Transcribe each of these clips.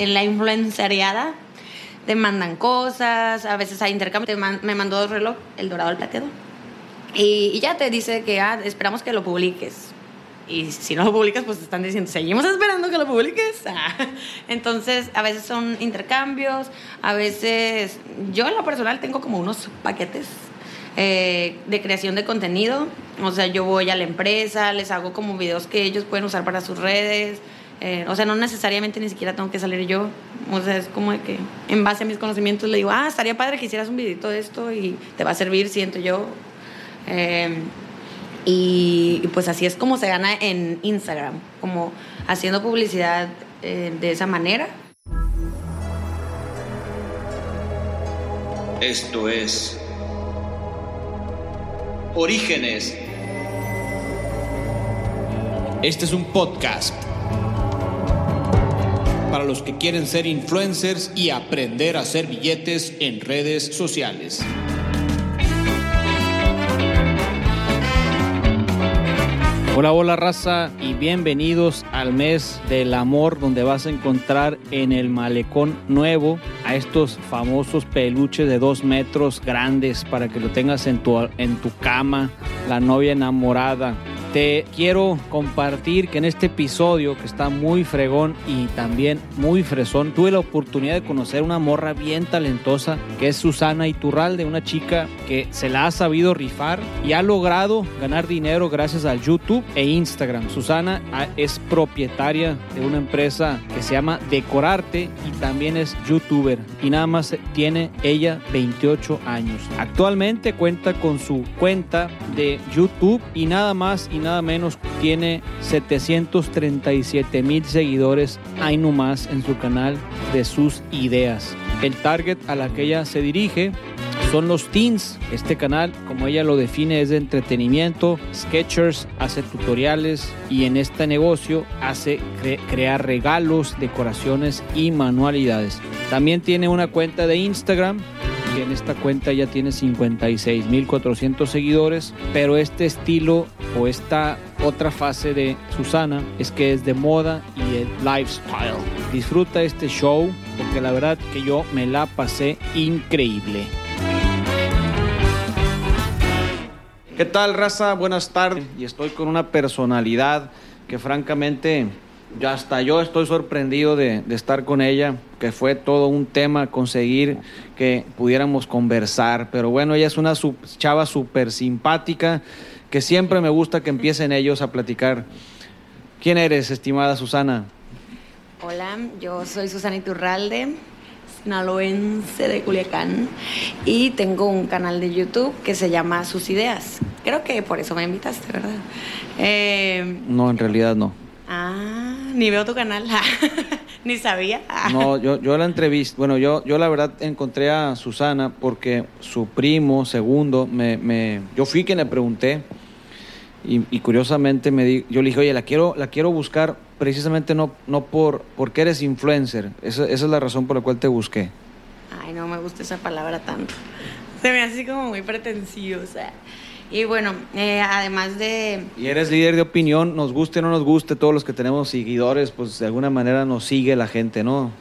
en la influenciariada te mandan cosas, a veces hay intercambio. me mandó dos reloj, el dorado, el plateado. Y, y, ya te dice que ah, esperamos que lo publiques. Y si no lo publicas, pues te están diciendo, seguimos esperando que lo publiques. Entonces, a veces son intercambios, a veces yo en lo personal tengo como unos paquetes eh, de creación de contenido. O sea, yo voy a la empresa, les hago como videos que ellos pueden usar para sus redes. Eh, o sea, no necesariamente ni siquiera tengo que salir yo. O sea, es como de que en base a mis conocimientos le digo, ah, estaría padre que hicieras un videito de esto y te va a servir, siento yo. Eh, y, pues así es como se gana en Instagram, como haciendo publicidad eh, de esa manera. Esto es Orígenes. Este es un podcast para los que quieren ser influencers y aprender a hacer billetes en redes sociales. Hola, hola raza y bienvenidos al mes del amor donde vas a encontrar en el malecón nuevo a estos famosos peluches de dos metros grandes para que lo tengas en tu, en tu cama, la novia enamorada, te quiero compartir que en este episodio, que está muy fregón y también muy fresón, tuve la oportunidad de conocer una morra bien talentosa que es Susana Iturralde, una chica que se la ha sabido rifar y ha logrado ganar dinero gracias al YouTube e Instagram. Susana ah, es propietaria de una empresa que se llama Decorarte y también es youtuber y nada más tiene ella 28 años. Actualmente cuenta con su cuenta de YouTube y nada más nada menos tiene 737 mil seguidores hay más en su canal de sus ideas. El target a la que ella se dirige son los teens. Este canal, como ella lo define, es de entretenimiento. Sketchers hace tutoriales y en este negocio hace crear regalos, decoraciones y manualidades. También tiene una cuenta de Instagram en esta cuenta ya tiene 56.400 seguidores, pero este estilo o esta otra fase de Susana es que es de moda y el lifestyle. Disfruta este show porque la verdad que yo me la pasé increíble. ¿Qué tal, raza? Buenas tardes. Y estoy con una personalidad que francamente ya hasta yo estoy sorprendido de, estar con ella, que fue todo un tema conseguir que pudiéramos conversar. Pero bueno, ella es una chava súper simpática, que siempre me gusta que empiecen ellos a platicar. ¿Quién eres, estimada Susana? Hola, yo soy Susana Iturralde, sinaloense de Culiacán, y tengo un canal de YouTube que se llama Sus Ideas. Creo que por eso me invitaste, ¿verdad? Eh, no, en realidad no. Ah, ni veo tu canal, ni sabía. no, yo, yo la entrevista, bueno, yo, yo la verdad encontré a Susana porque su primo, segundo, me, me yo fui quien le pregunté y, curiosamente me di, yo le dije, oye, la quiero, la quiero buscar precisamente no, no por porque eres influencer, esa, esa es la razón por la cual te busqué. Ay, no me gusta esa palabra tanto. Se me hace como muy pretenciosa. Y bueno, eh, además de... Y eres líder de opinión, nos guste o no nos guste, todos los que tenemos seguidores, pues de alguna manera nos sigue la gente, ¿no?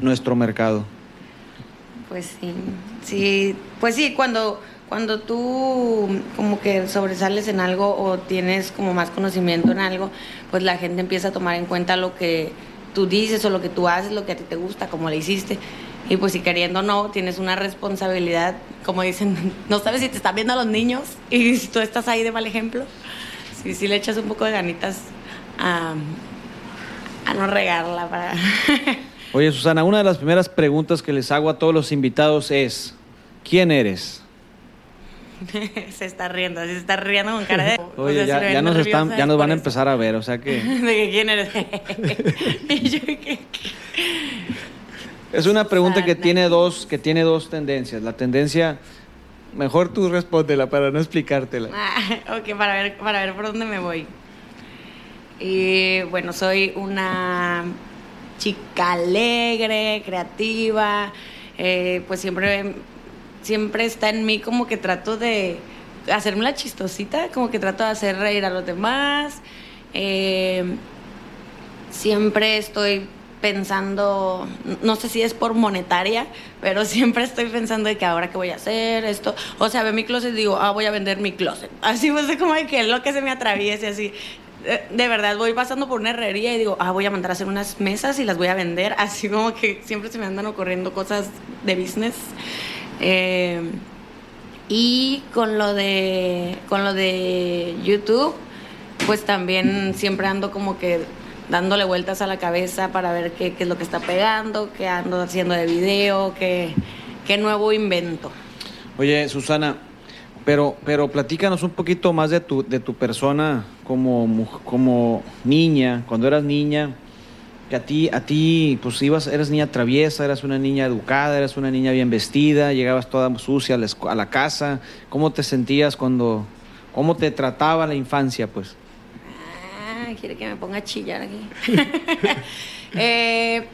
nuestro mercado. Pues sí, sí, pues sí, cuando, cuando tú como que sobresales en algo o tienes como más conocimiento en algo, pues la gente empieza a tomar en cuenta lo que tú dices o lo que tú haces, lo que a ti te gusta, como le hiciste. Y pues si queriendo o no, tienes una responsabilidad, como dicen, no sabes si te están viendo a los niños y si tú estás ahí de mal ejemplo, si, si le echas un poco de ganitas a, a no regarla para... Oye, Susana, una de las primeras preguntas que les hago a todos los invitados es, ¿quién eres? se está riendo, se está riendo con cara de... Oye, ya, ya, nos, están, ya nos van a empezar a ver, o sea que... ¿De que quién eres? y yo, ¿qué? Es una pregunta que tiene dos, que tiene dos tendencias. La tendencia, mejor tú respóndela para no explicártela. Ah, ok, para ver, para ver por dónde me voy. Y bueno, soy una chica alegre, creativa, eh, pues siempre, siempre está en mí como que trato de hacerme la chistosita, como que trato de hacer reír a los demás. Eh, siempre estoy pensando, no sé si es por monetaria, pero siempre estoy pensando de que ahora qué voy a hacer, esto. O sea, ve mi closet y digo, ah, voy a vender mi closet. Así, pues, como de que lo que se me atraviese, así. De, de verdad, voy pasando por una herrería y digo, ah, voy a mandar a hacer unas mesas y las voy a vender. Así como que siempre se me andan ocurriendo cosas de business. Eh, y con lo de con lo de YouTube, pues también siempre ando como que dándole vueltas a la cabeza para ver qué, qué es lo que está pegando, qué ando haciendo de video, qué, qué nuevo invento. Oye, Susana, pero, pero platícanos un poquito más de tu, de tu persona como, como niña, cuando eras niña, que a ti, a ti, pues ibas, eras niña traviesa, eras una niña educada, eras una niña bien vestida, llegabas toda sucia a la, escu- a la casa, ¿cómo te sentías cuando, cómo te trataba la infancia, pues? Quiere que me ponga a chillar aquí. Eh,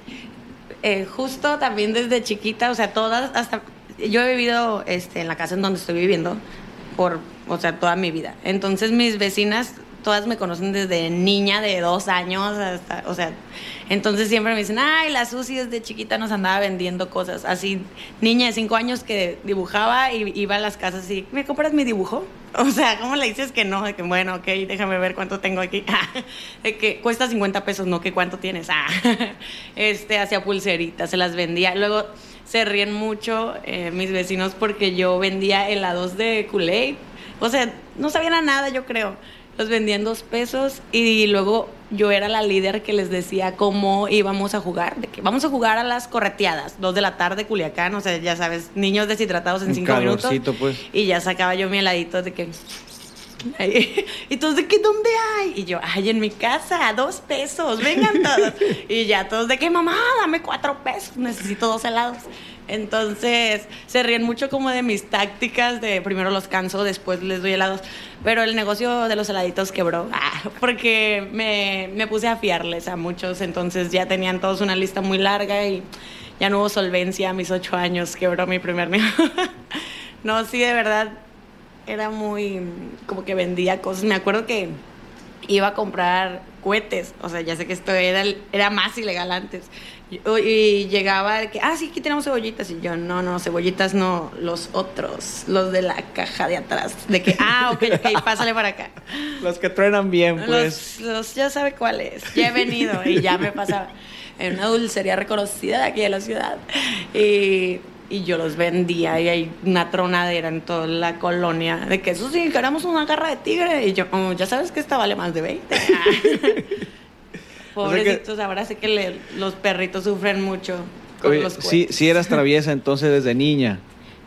eh, justo también desde chiquita, o sea, todas, hasta. Yo he vivido este, en la casa en donde estoy viviendo por, o sea, toda mi vida. Entonces, mis vecinas, todas me conocen desde niña de dos años hasta, o sea, entonces siempre me dicen, ay, la Susi desde chiquita nos andaba vendiendo cosas. Así, niña de cinco años que dibujaba y iba a las casas y, ¿me compras mi dibujo? O sea, ¿cómo le dices que no? Que, bueno, ok, déjame ver cuánto tengo aquí. De que cuesta 50 pesos, no, que cuánto tienes. Ah, este, hacía pulseritas, se las vendía. Luego se ríen mucho eh, mis vecinos porque yo vendía helados de Kool-Aid. O sea, no sabían a nada, yo creo. Los vendía en dos pesos y luego yo era la líder que les decía cómo íbamos a jugar. De que vamos a jugar a las correteadas, dos de la tarde, Culiacán. O sea, ya sabes, niños deshidratados en Un cinco minutos. pues. Y ya sacaba yo mi heladito de que... Y todos de que, ¿dónde hay? Y yo, ay, en mi casa, dos pesos, vengan todos. y ya todos de que, mamá, dame cuatro pesos, necesito dos helados. Entonces, se ríen mucho como de mis tácticas de primero los canso, después les doy helados. Pero el negocio de los heladitos quebró, ah, porque me, me puse a fiarles a muchos, entonces ya tenían todos una lista muy larga y ya no hubo solvencia a mis ocho años, quebró mi primer negocio. no, sí, de verdad, era muy como que vendía cosas. Me acuerdo que iba a comprar cohetes, o sea, ya sé que esto era, era más ilegal antes. Y, y llegaba de que, ah, sí, aquí tenemos cebollitas. Y yo, no, no, cebollitas no, los otros, los de la caja de atrás. De que, ah, ok, ok, pásale para acá. Los que truenan bien, pues. Los, los- ya sabe cuál es. Ya he venido y ya me pasaba en una dulcería reconocida de aquí de la ciudad. Y, y yo los vendía y hay una tronadera en toda la colonia de que eso sí, queremos una garra de tigre. Y yo, "Oh, ya sabes que esta vale más de 20. O sea que- Pobrecitos, ahora sé que le- los perritos sufren mucho con Oye, los sí, cohetes. sí eras traviesa entonces desde niña.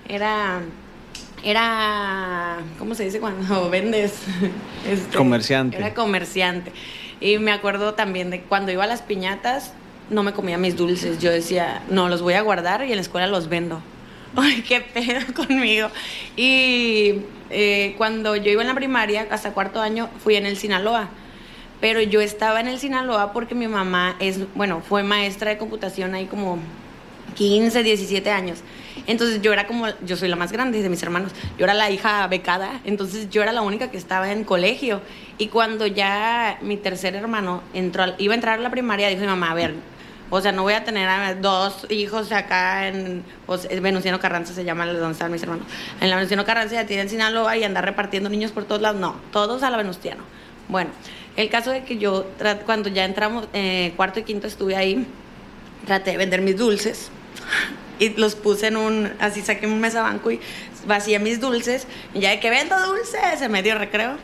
Era. Era. ¿Cómo se dice cuando vendes? Este, Comerciante. Era comerciante. Y me acuerdo también de cuando iba a las piñatas, no me comía mis dulces. Yo decía, no, los voy a guardar y en la escuela los vendo. Ay, qué pedo conmigo. Y eh, cuando yo iba en la primaria, hasta cuarto año, fui en el Sinaloa. Pero yo estaba en el Sinaloa porque mi mamá es, bueno, fue maestra de computación ahí como 15, 17 años. Entonces yo era como, yo soy la más grande de mis hermanos, yo era la hija becada, entonces yo era la única que estaba en colegio. Y cuando ya mi tercer hermano entró, iba a entrar a la primaria, dijo mi mamá, a ver, o sea, no voy a tener dos hijos acá en, es Venustiano Carranza se llama donde están mis hermanos. En la Venustiano Carranza ya tienen Sinaloa y andar repartiendo niños por todos lados, no, todos a la Venustiano. Bueno, el caso de que yo, cuando ya entramos, eh, cuarto y quinto estuve ahí, traté de vender mis dulces y los puse en un, así saqué un mesabanco y vacié mis dulces y ya de que vendo dulces en medio recreo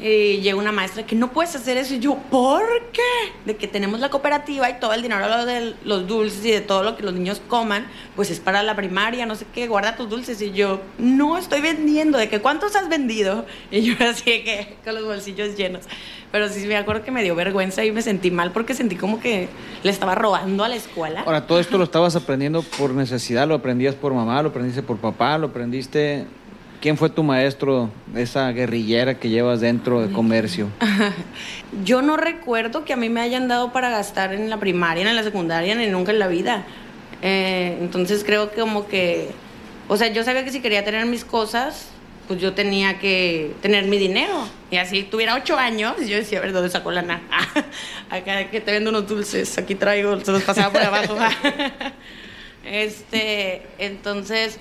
y llegó una maestra que no puedes hacer eso y yo, ¿por qué? De que tenemos la cooperativa y todo el dinero de los dulces y de todo lo que los niños coman, pues es para la primaria, no sé qué, guarda tus dulces y yo, no estoy vendiendo, de que cuántos has vendido y yo así que con los bolsillos llenos. Pero sí me acuerdo que me dio vergüenza y me sentí mal porque sentí como que le estaba robando a la escuela. Ahora, todo esto lo estabas aprendiendo por necesidad, lo aprendías por mamá, lo aprendiste por papá, lo aprendiste... ¿Quién fue tu maestro esa guerrillera que llevas dentro de comercio? Yo no recuerdo que a mí me hayan dado para gastar en la primaria, en la secundaria, ni nunca en la vida. Eh, entonces creo que como que, o sea, yo sabía que si quería tener mis cosas, pues yo tenía que tener mi dinero. Y así tuviera ocho años, yo decía, a ver, ¿dónde sacó la nana? acá que te vendo unos dulces, aquí traigo, se los pasaba por abajo. este, entonces,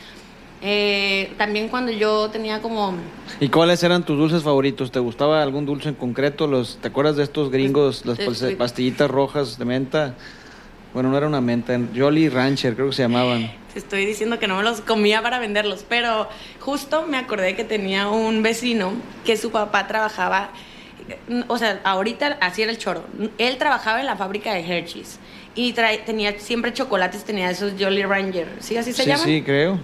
eh, también cuando yo tenía como... ¿Y cuáles eran tus dulces favoritos? ¿Te gustaba algún dulce en concreto? Los, ¿Te acuerdas de estos gringos, las Pues, pas- sí. pastillitas rojas de menta? Bueno, no era una menta, Jolly Rancher creo que se llamaban. Te estoy diciendo que no me los comía para venderlos, pero justo me acordé que tenía un vecino que su papá trabajaba, o sea, ahorita así era el choro. Él trabajaba en la fábrica de Hershey's y trae- tenía siempre chocolates, tenía esos Jolly Ranger, ¿sí? Así se Sí, llaman. sí, creo.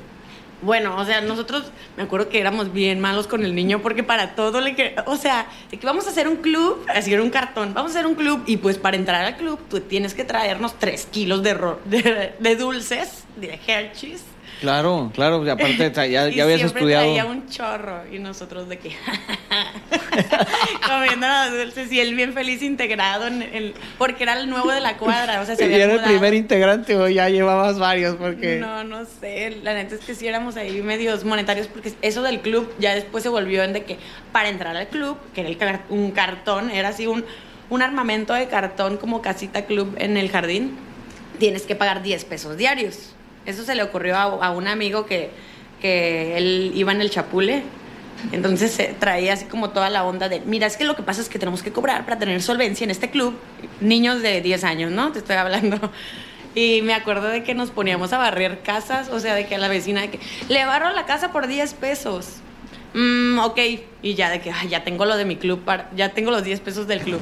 Bueno, o sea, nosotros me acuerdo que éramos bien malos con el niño porque para todo le que, o sea, de que vamos a hacer un club, así era un cartón, vamos a hacer un club y pues para entrar al club tú tienes que traernos tres kilos de, de dulces, de Hershey's. Claro, claro, y aparte ya, ya y habías siempre estudiado. traía un chorro y nosotros de que comiendo dulces y él bien feliz integrado en el porque era el nuevo de la cuadra, o sea, se ¿Y era el primer integrante o ya llevabas varios? Porque... No, no sé. La neta es que sí éramos ahí medios monetarios porque eso del club ya después se volvió en de que para entrar al club, que era el car- un cartón, era así un, un armamento de cartón como casita club en el jardín, tienes que pagar 10 pesos diarios. Eso se le ocurrió a, un amigo que, que él iba en el chapule. Entonces se traía así como toda la onda de, mira, es que lo que pasa es que tenemos que cobrar para tener solvencia en este club. Niños de 10 años, ¿no? Te estoy hablando. Y me acuerdo de que nos poníamos a barrer casas, o sea, de que a la vecina de que, le barro la casa por 10 pesos. Mm, ok. Y ya de que, "Ay, ya tengo lo de mi club, ya tengo los 10 pesos del club.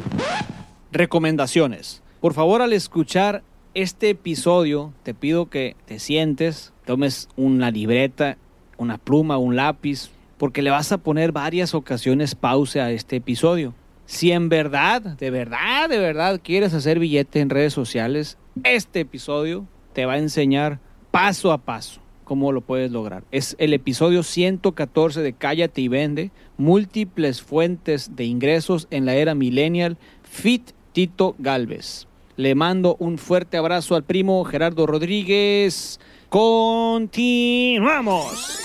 Recomendaciones. Por favor, al escuchar este episodio, te pido que te sientes, tomes una libreta, una pluma, un lápiz, porque le vas a poner varias ocasiones pausa a este episodio. Si en verdad, de verdad, de verdad quieres hacer billete en redes sociales, este episodio te va a enseñar paso a paso cómo lo puedes lograr. Es el episodio 114 de Cállate y Vende, múltiples fuentes de ingresos en la era millennial, Fit Tito Galvez. Le mando un fuerte abrazo al primo Gerardo Rodríguez. Continuamos.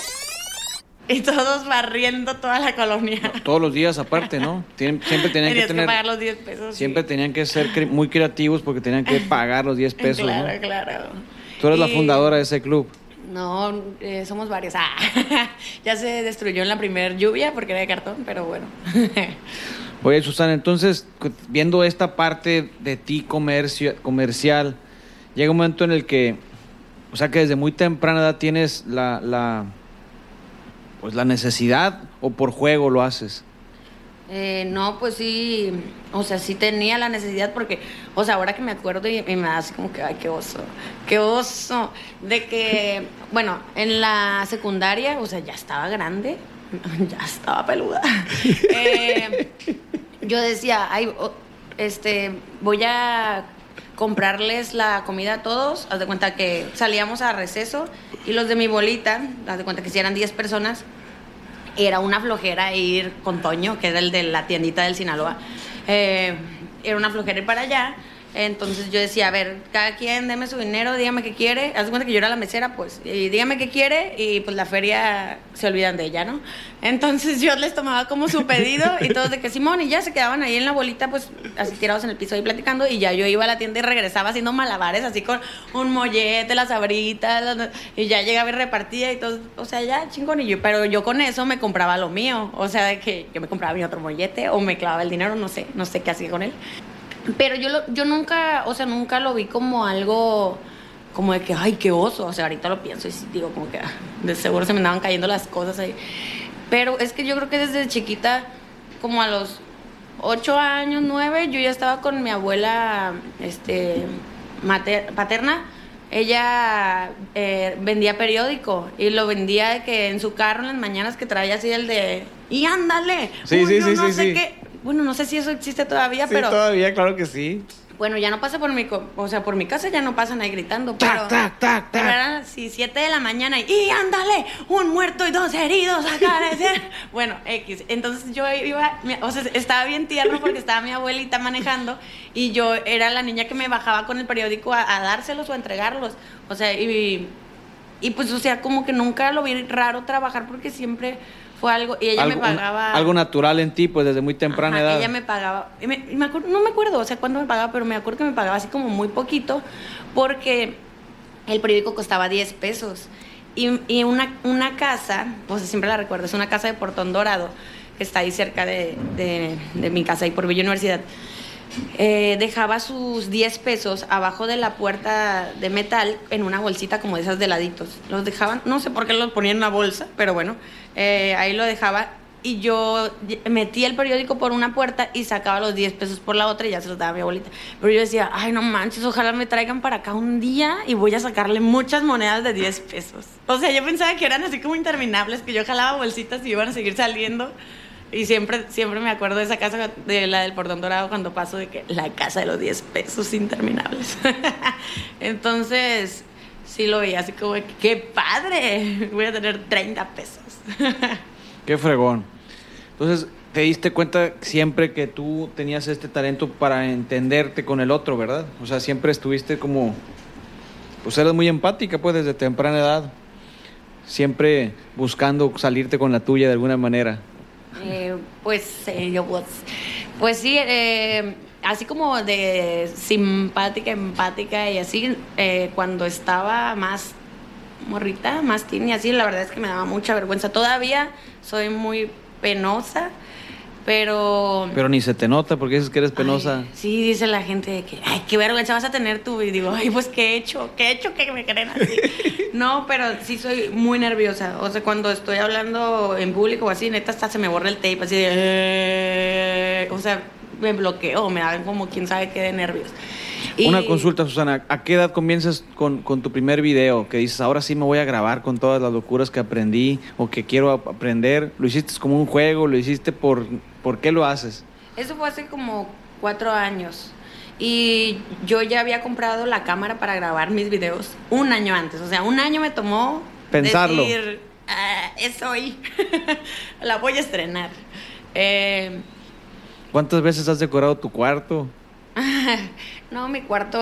Y todos barriendo toda la colonia. Todos los días aparte, ¿no? Siempre tenían que Tenías que, tener... pagar los 10 pesos. sí. Siempre tenían que ser cre- muy creativos porque tenían que pagar los 10 pesos, Claro, ¿no? claro. Tú eres la fundadora de ese club. No, eh, somos varios. Ah, ya se destruyó en la primera lluvia porque era de cartón, pero bueno. Oye, Susana, entonces, viendo esta parte de ti comercio, comercial, llega un momento en el que, o sea, que desde muy temprana edad tienes la, la, pues la necesidad o por juego lo haces. Eh, no, pues sí, o sea, sí tenía la necesidad porque, o sea, ahora que me acuerdo y, y me así como que, ay, qué oso, qué oso, de que, bueno, en la secundaria, o sea, ya estaba grande, ya estaba peluda. Eh, yo decía, ay, este, voy a comprarles la comida a todos, haz de cuenta que salíamos a receso y los de mi bolita, haz de cuenta que si eran 10 personas, era una flojera ir con Toño, que era el de la tiendita del Sinaloa. Eh, era una flojera ir para allá. Entonces yo decía, a ver, cada quien deme su dinero, dígame qué quiere. Haz cuenta que yo era la mesera, pues, y dígame qué quiere y pues la feria se olvidan de ella, ¿no? Entonces yo les tomaba como su pedido y todos de que Simón y ya se quedaban ahí en la bolita, pues así tirados en el piso ahí platicando y ya yo iba a la tienda y regresaba haciendo malabares así con un mollete, las abritas y ya llegaba y repartía y todo, o sea, ya chingón y yo, pero yo con eso me compraba lo mío, o sea, de que yo me compraba mi otro mollete o me clavaba el dinero, no sé, no sé qué hacía con él. Pero yo, lo, yo nunca, o sea, nunca lo vi como algo como de que, ay, qué oso. O sea, ahorita lo pienso y sí digo, como que ah, de seguro se me andaban cayendo las cosas ahí. Pero es que yo creo que desde chiquita, como a los ocho años, nueve, yo ya estaba con mi abuela este, mater- paterna. Ella eh, vendía periódico y lo vendía de que en su carro en las mañanas que traía así el de y ándale. Sí, Uy, sí, yo sí, no sí, sé sí. qué. Bueno, no sé si eso existe todavía, Sí, pero todavía, claro que sí. bueno, ya no pasa por mi, o sea, por mi casa ya no pasan ahí gritando, pero, tac, tac, tac. eran así siete de la mañana y, y ándale, un muerto y dos heridos acá. bueno, X. Entonces yo iba, o sea, estaba bien tierno porque estaba mi abuelita manejando y yo era la niña que me bajaba con el periódico a, a dárselos o a entregarlos. O sea, y y pues, o sea, como que nunca lo vi raro trabajar porque siempre fue algo, y ella algo, me pagaba... algo natural en ti, pues desde muy temprana Ajá, edad. Ella me pagaba, y me- y me acuerdo- no me acuerdo, o sea, cuándo me pagaba, pero me acuerdo que me pagaba así como muy poquito, porque el periódico costaba 10 pesos. Y, y una, una casa, pues siempre la recuerdo, es una casa de Portón Dorado, que está ahí cerca de, de- de mi casa, ahí por Villa Universidad. Eh, dejaba sus 10 pesos abajo de la puerta de metal en una bolsita como de esas de laditos. Los dejaban, no sé por qué los ponía en una bolsa, pero bueno, eh, ahí lo dejaba y yo metía el periódico por una puerta y sacaba los 10 pesos por la otra y ya se los daba a mi abuelita. Pero yo decía, ay, no manches, ojalá me traigan para acá un día y voy a sacarle muchas monedas de 10 pesos. O sea, yo pensaba que eran así como interminables, que yo jalaba bolsitas y iban a seguir saliendo. Y siempre, siempre me acuerdo de esa casa, de la del Portón Dorado, cuando paso de que la casa de los 10 pesos interminables. Entonces, sí lo veía así como, que, ¡qué padre! Voy a tener 30 pesos. Qué fregón. Entonces, te diste cuenta siempre que tú tenías este talento para entenderte con el otro, ¿verdad? O sea, siempre estuviste como, pues eras muy empática, pues desde temprana edad. Siempre buscando salirte con la tuya de alguna manera. Eh, pues, eh, yo, pues, pues sí, eh, así como de simpática, empática y así, eh, cuando estaba más morrita, más teen y así, la verdad es que me daba mucha vergüenza. Todavía soy muy penosa, pero... Pero ni se te nota porque dices que eres penosa. Ay, sí, dice la gente de que, ay, qué vergüenza vas a tener tú. Y digo, ay, pues, ¿qué he hecho? ¿Qué he hecho que me creen así? no, pero sí soy muy nerviosa. O sea, cuando estoy hablando en público o así, neta, hasta se me borra el tape, así de... "Eh", O sea, me bloqueo, me dan como quién sabe qué de nervios. Y- Una consulta, Susana. ¿A qué edad comienzas con, con tu primer video? Que dices, ahora sí me voy a grabar con todas las locuras que aprendí o que quiero ap- aprender. ¿Lo hiciste como un juego? ¿Lo hiciste por... ¿Por qué lo haces? Eso fue hace como cuatro años. Y yo ya había comprado la cámara para grabar mis videos un año antes. O sea, un año me tomó Pensarlo. decir, "Ah, es hoy. la voy a estrenar. Eh, ¿Cuántas veces has decorado tu cuarto? no, mi cuarto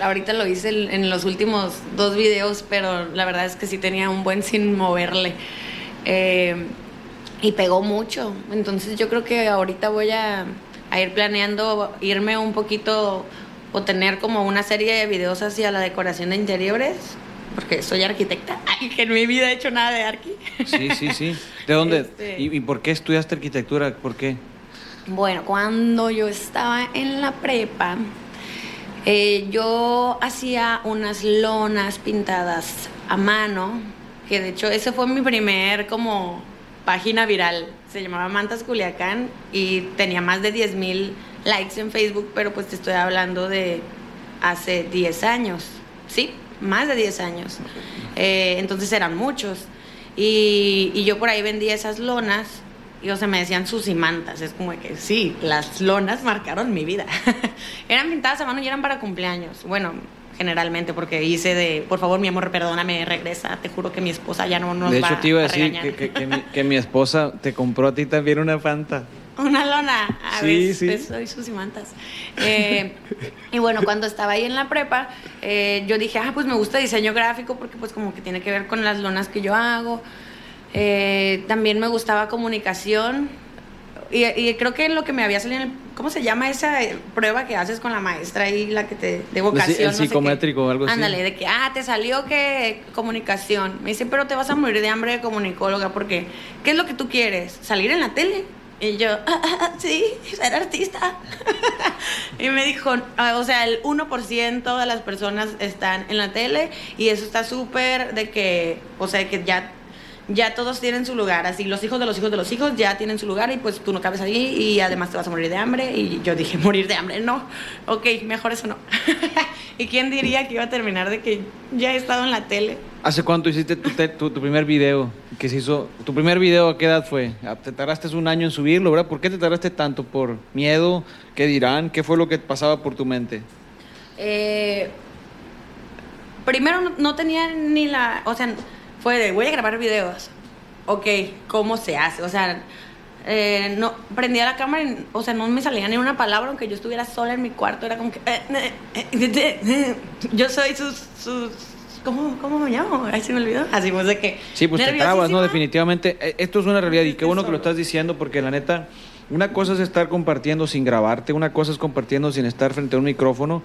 ahorita lo hice en los últimos dos videos, pero la verdad es que sí tenía un buen sin moverle. Eh, y pegó mucho. Entonces yo creo que ahorita voy a, a ir planeando irme un poquito o tener como una serie de videos hacia la decoración de interiores, porque soy arquitecta, Ay, que en mi vida he hecho nada de arqui. Sí, sí, sí. ¿De dónde? Este- ¿Y, y por qué estudiaste arquitectura? ¿Por qué? Bueno, cuando yo estaba en la prepa, eh, yo hacía unas lonas pintadas a mano, que de hecho ese fue mi primer como página viral. Se llamaba Mantas Culiacán y tenía más de 10 mil likes en Facebook, pero pues te estoy hablando de hace 10 años, ¿sí? Más de 10 años. Eh, entonces eran muchos. Y, y yo por ahí vendía esas lonas y o sea, me decían sus y mantas. Es como que sí, las lonas marcaron mi vida. eran pintadas a mano y eran para cumpleaños. Bueno, generalmente porque hice de, por favor, mi amor, perdóname, regresa. Te juro que mi esposa ya no nos de va hecho, te iba a decir regañar". que, que- que mi, que mi esposa te compró a ti también una Fanta. Una lona. A Sí, sí. pues, soy sus y mantas. Eh, y bueno, cuando estaba ahí en la prepa, eh, yo dije, ah, pues me gusta diseño gráfico porque pues como que tiene que ver con las lonas que yo hago. Eh, también me gustaba comunicación. Y, y creo que lo que me había salido en el, ¿Cómo se llama esa eh, prueba que haces con la maestra y la que te... de vocación? el no sé qué? psicométrico o algo así. Ándale, de que, ah, te salió que comunicación. Me dice, pero te vas a morir de hambre de comunicóloga porque, ¿qué es lo que tú quieres? ¿Salir en la tele? Y yo, "Ah, ah, ah, sí, ser artista. y me dijo, ah, o sea, el 1% de las personas están en la tele y eso está súper de que, o sea, que ya, ya todos tienen su lugar, así los hijos de los hijos de los hijos ya tienen su lugar y pues tú no cabes ahí y además te vas a morir de hambre. Y yo dije, morir de hambre, no, ok, mejor eso no. ¿Y quién diría que iba a terminar de que ya he estado en la tele? ¿Hace cuánto hiciste tu, te- tu- tu primer video? Que se hizo. ¿Tu primer video a qué edad fue? Ah, ¿Te tardaste un año en subirlo, verdad? ¿Por qué te tardaste tanto? ¿Por miedo? ¿Qué dirán? ¿Qué fue lo que pasaba por tu mente? Eh, primero no, no tenía ni la, o sea, fue de voy a grabar videos. Ok, ¿cómo se hace? O sea, eh, no prendía la cámara, y, o sea, no me salía ni una palabra aunque yo estuviera sola en mi cuarto, era como que eh, eh, eh, yo soy sus, sus ¿cómo, ¿cómo me llamo? Ay, se me olvidó. Así pues de que. Sí, pues te trabas, ¿no? Definitivamente. Esto es una realidad y qué bueno que lo estás diciendo porque la neta, una cosa es estar compartiendo sin grabarte, una cosa es compartiendo sin estar frente a un micrófono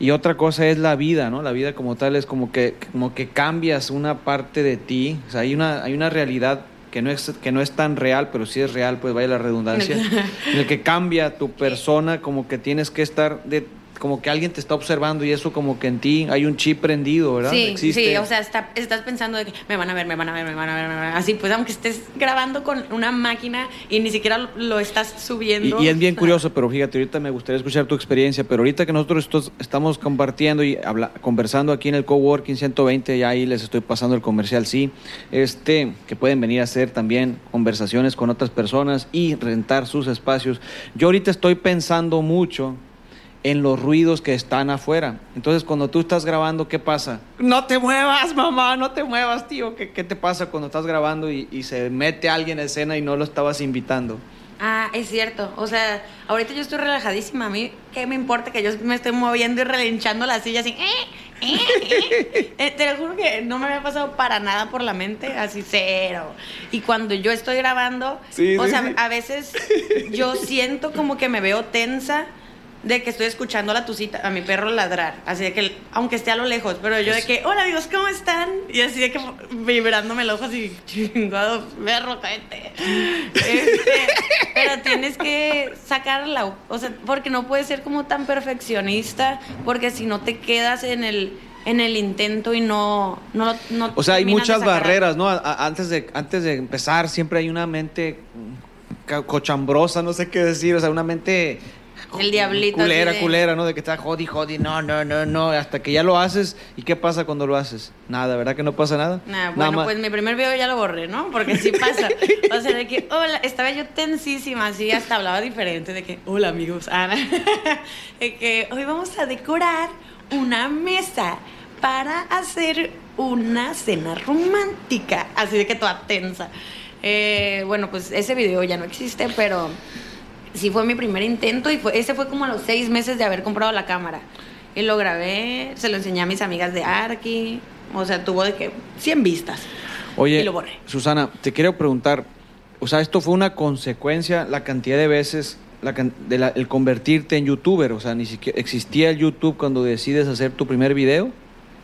y otra cosa es la vida, ¿no? La vida como tal es como que, como que cambias una parte de ti, o sea, hay una, hay una realidad que no, es, que no es tan real, pero sí es real, pues vaya la redundancia, en el que cambia tu persona, como que tienes que estar de como que alguien te está observando y eso como que en ti hay un chip prendido, ¿verdad? Sí, Existe. sí, o sea, está- estás pensando de que me van a ver, me van a ver, me van a ver, me van a ver. Así pues, aunque estés grabando con una máquina y ni siquiera lo, lo estás Y, subiendo. y es bien curioso, pero fíjate, ahorita me gustaría escuchar tu experiencia, pero ahorita que nosotros estos- estamos compartiendo y habla- conversando aquí en el Coworking 120, ya ahí les estoy pasando el comercial, sí, este, que pueden venir a hacer también conversaciones con otras personas y rentar sus espacios. Yo ahorita estoy pensando mucho en los ruidos que están afuera. Entonces, cuando tú estás grabando, ¿qué pasa? No te muevas, mamá, no te muevas, tío. ¿Qué, qué te pasa cuando estás grabando y, y se mete alguien en escena y no lo estabas invitando? Ah, es cierto. O sea, ahorita yo estoy relajadísima. A mí, ¿qué me importa que yo me estoy moviendo y relinchando la silla así? "Eh, eh, eh"? Eh, te lo juro que no me había pasado para nada por la mente, así cero. Y cuando yo estoy grabando, Sí, o sí, sea, sí. a veces yo siento como que me veo tensa de que estoy escuchando a la tucita, a mi perro ladrar, así de que, aunque esté a lo lejos, pero yo de que, hola amigos, ¿cómo están? Y así de que vibrándome el ojo así, chingado, perro, cállate. Este, pero tienes que sacarla, o sea, porque no puedes ser como tan perfeccionista, porque si no te quedas en el en el intento y no no, no O sea, hay muchas barreras, ¿no? A- a- antes, de, antes de empezar, siempre hay una mente cochambrosa, no sé qué decir, o sea, una mente El diablito culera, de- culera, ¿no? De que está jodi, jodi, no, no, no, no, hasta que ya lo haces. ¿Y qué pasa cuando lo haces? Nada, ¿verdad que no pasa nada? Nah, Nada bueno, más- pues mi primer video ya lo borré, ¿no? Porque sí pasa. O sea, de que, hola, estaba yo tensísima, así hasta hablaba diferente, de que, hola amigos, Ana. De que hoy vamos a decorar una mesa para hacer una cena romántica. Así de que toda tensa. Eh, bueno, pues ese video ya no existe, pero sí fue mi primer intento y fue, ese fue como a los seis meses de haber comprado la cámara. Y lo grabé, se lo enseñé a mis amigas de Arki, o sea, tuvo de que 100 vistas. Oye, y lo borré. Susana, te quiero preguntar, o sea, esto fue una consecuencia, la cantidad de veces, la de la- el convertirte en youtuber, o sea, ni siquiera existía el YouTube cuando decides hacer tu primer video.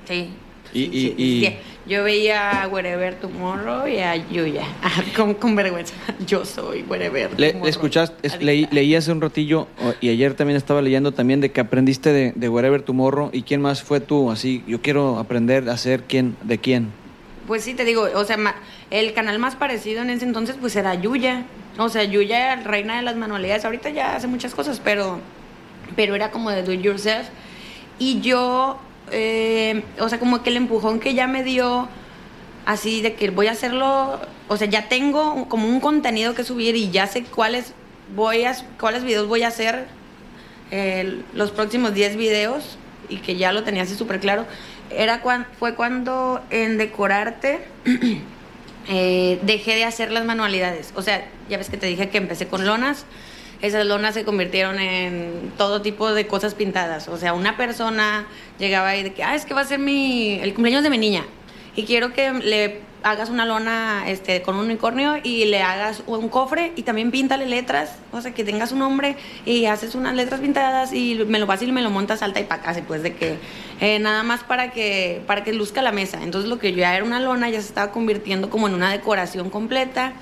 Sí. Y- sí, y- sí, y- sí. Yo veía a Wherever Tomorrow y a Yuya. Ah, con, con vergüenza. Yo soy Wherever Le, Tomorrow. escuchaste, es- leí, leí hace un ratillo y ayer también estaba leyendo también de que aprendiste de, de Wherever Tomorrow y quién más fue tú, así, yo quiero aprender a ser quién, de quién. Pues sí, te digo, o sea, el canal más parecido en ese entonces pues era Yuya. O sea, Yuya era reina de las manualidades. Ahorita ya hace muchas cosas, pero, pero era como de do it yourself. Y yo, eh, o sea, como que el empujón que ya me dio, así de que voy a hacerlo, o sea, ya tengo como un contenido que subir y ya sé cuáles voy a, cuáles videos voy a hacer los próximos 10 videos y que ya lo tenía así súper claro, era cuan- fue cuando en Decorarte eh, dejé de hacer las manualidades. O sea, ya ves que te dije que empecé con lonas. Esas lonas se convirtieron en todo tipo de cosas pintadas. O sea, una persona llegaba ahí de que, ah, es que va a ser mi, el cumpleaños de mi niña. Y quiero que le hagas una lona este, con un unicornio y le hagas un cofre y también píntale letras. O sea, que tengas un nombre y haces unas letras pintadas y me lo vas y me lo montas alta y para acá. Pues, de que eh, nada más para que, para que luzca la mesa. Entonces, lo que yo ya era una lona ya se estaba convirtiendo como en una decoración completa.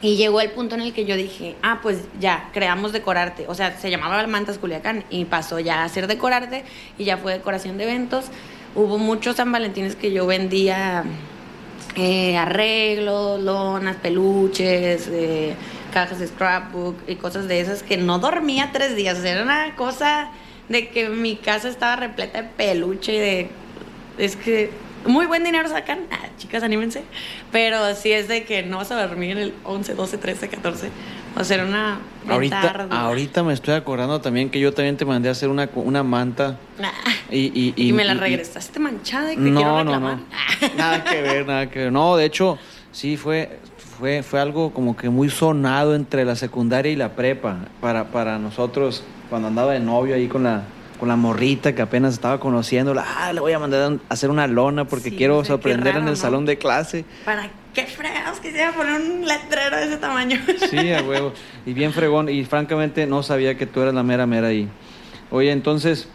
Y llegó el punto en el que yo dije, ah, pues ya, creamos Decorarte. O sea, se llamaba Mantas Culiacán y pasó ya a ser Decorarte y ya fue decoración de eventos. Hubo muchos San Valentines que yo vendía eh, arreglos, lonas, peluches, eh, cajas de scrapbook y cosas de esas que no dormía tres días. Era una cosa de que mi casa estaba repleta de peluche y de... Es que muy buen dinero sacan. Ah, chicas, anímense. Pero sí es de que no vas a dormir en el 11, 12, 13, 14. O sea, era una... Ahorita, ahorita me estoy acordando también que yo también te mandé a hacer una, una manta Nah. y... Y, Y, me la y- y- regresaste manchada y quiero No, no, reclamar. no. Nada que ver, nada que ver. No, de hecho, sí fue, fue, fue algo como que muy sonado entre la secundaria y la prepa para, para nosotros cuando andaba de novio ahí con la, con la morrita que apenas estaba conociendo. Ah, le voy a mandar a hacer una lona porque Sí, quiero sorprender en el ¿no? salón de clase. ¿Para qué fregados quisiera poner un letrero de ese tamaño? Sí, a huevo. Y bien fregón. Y francamente no sabía que tú eras la mera mera ahí. Oye, entonces,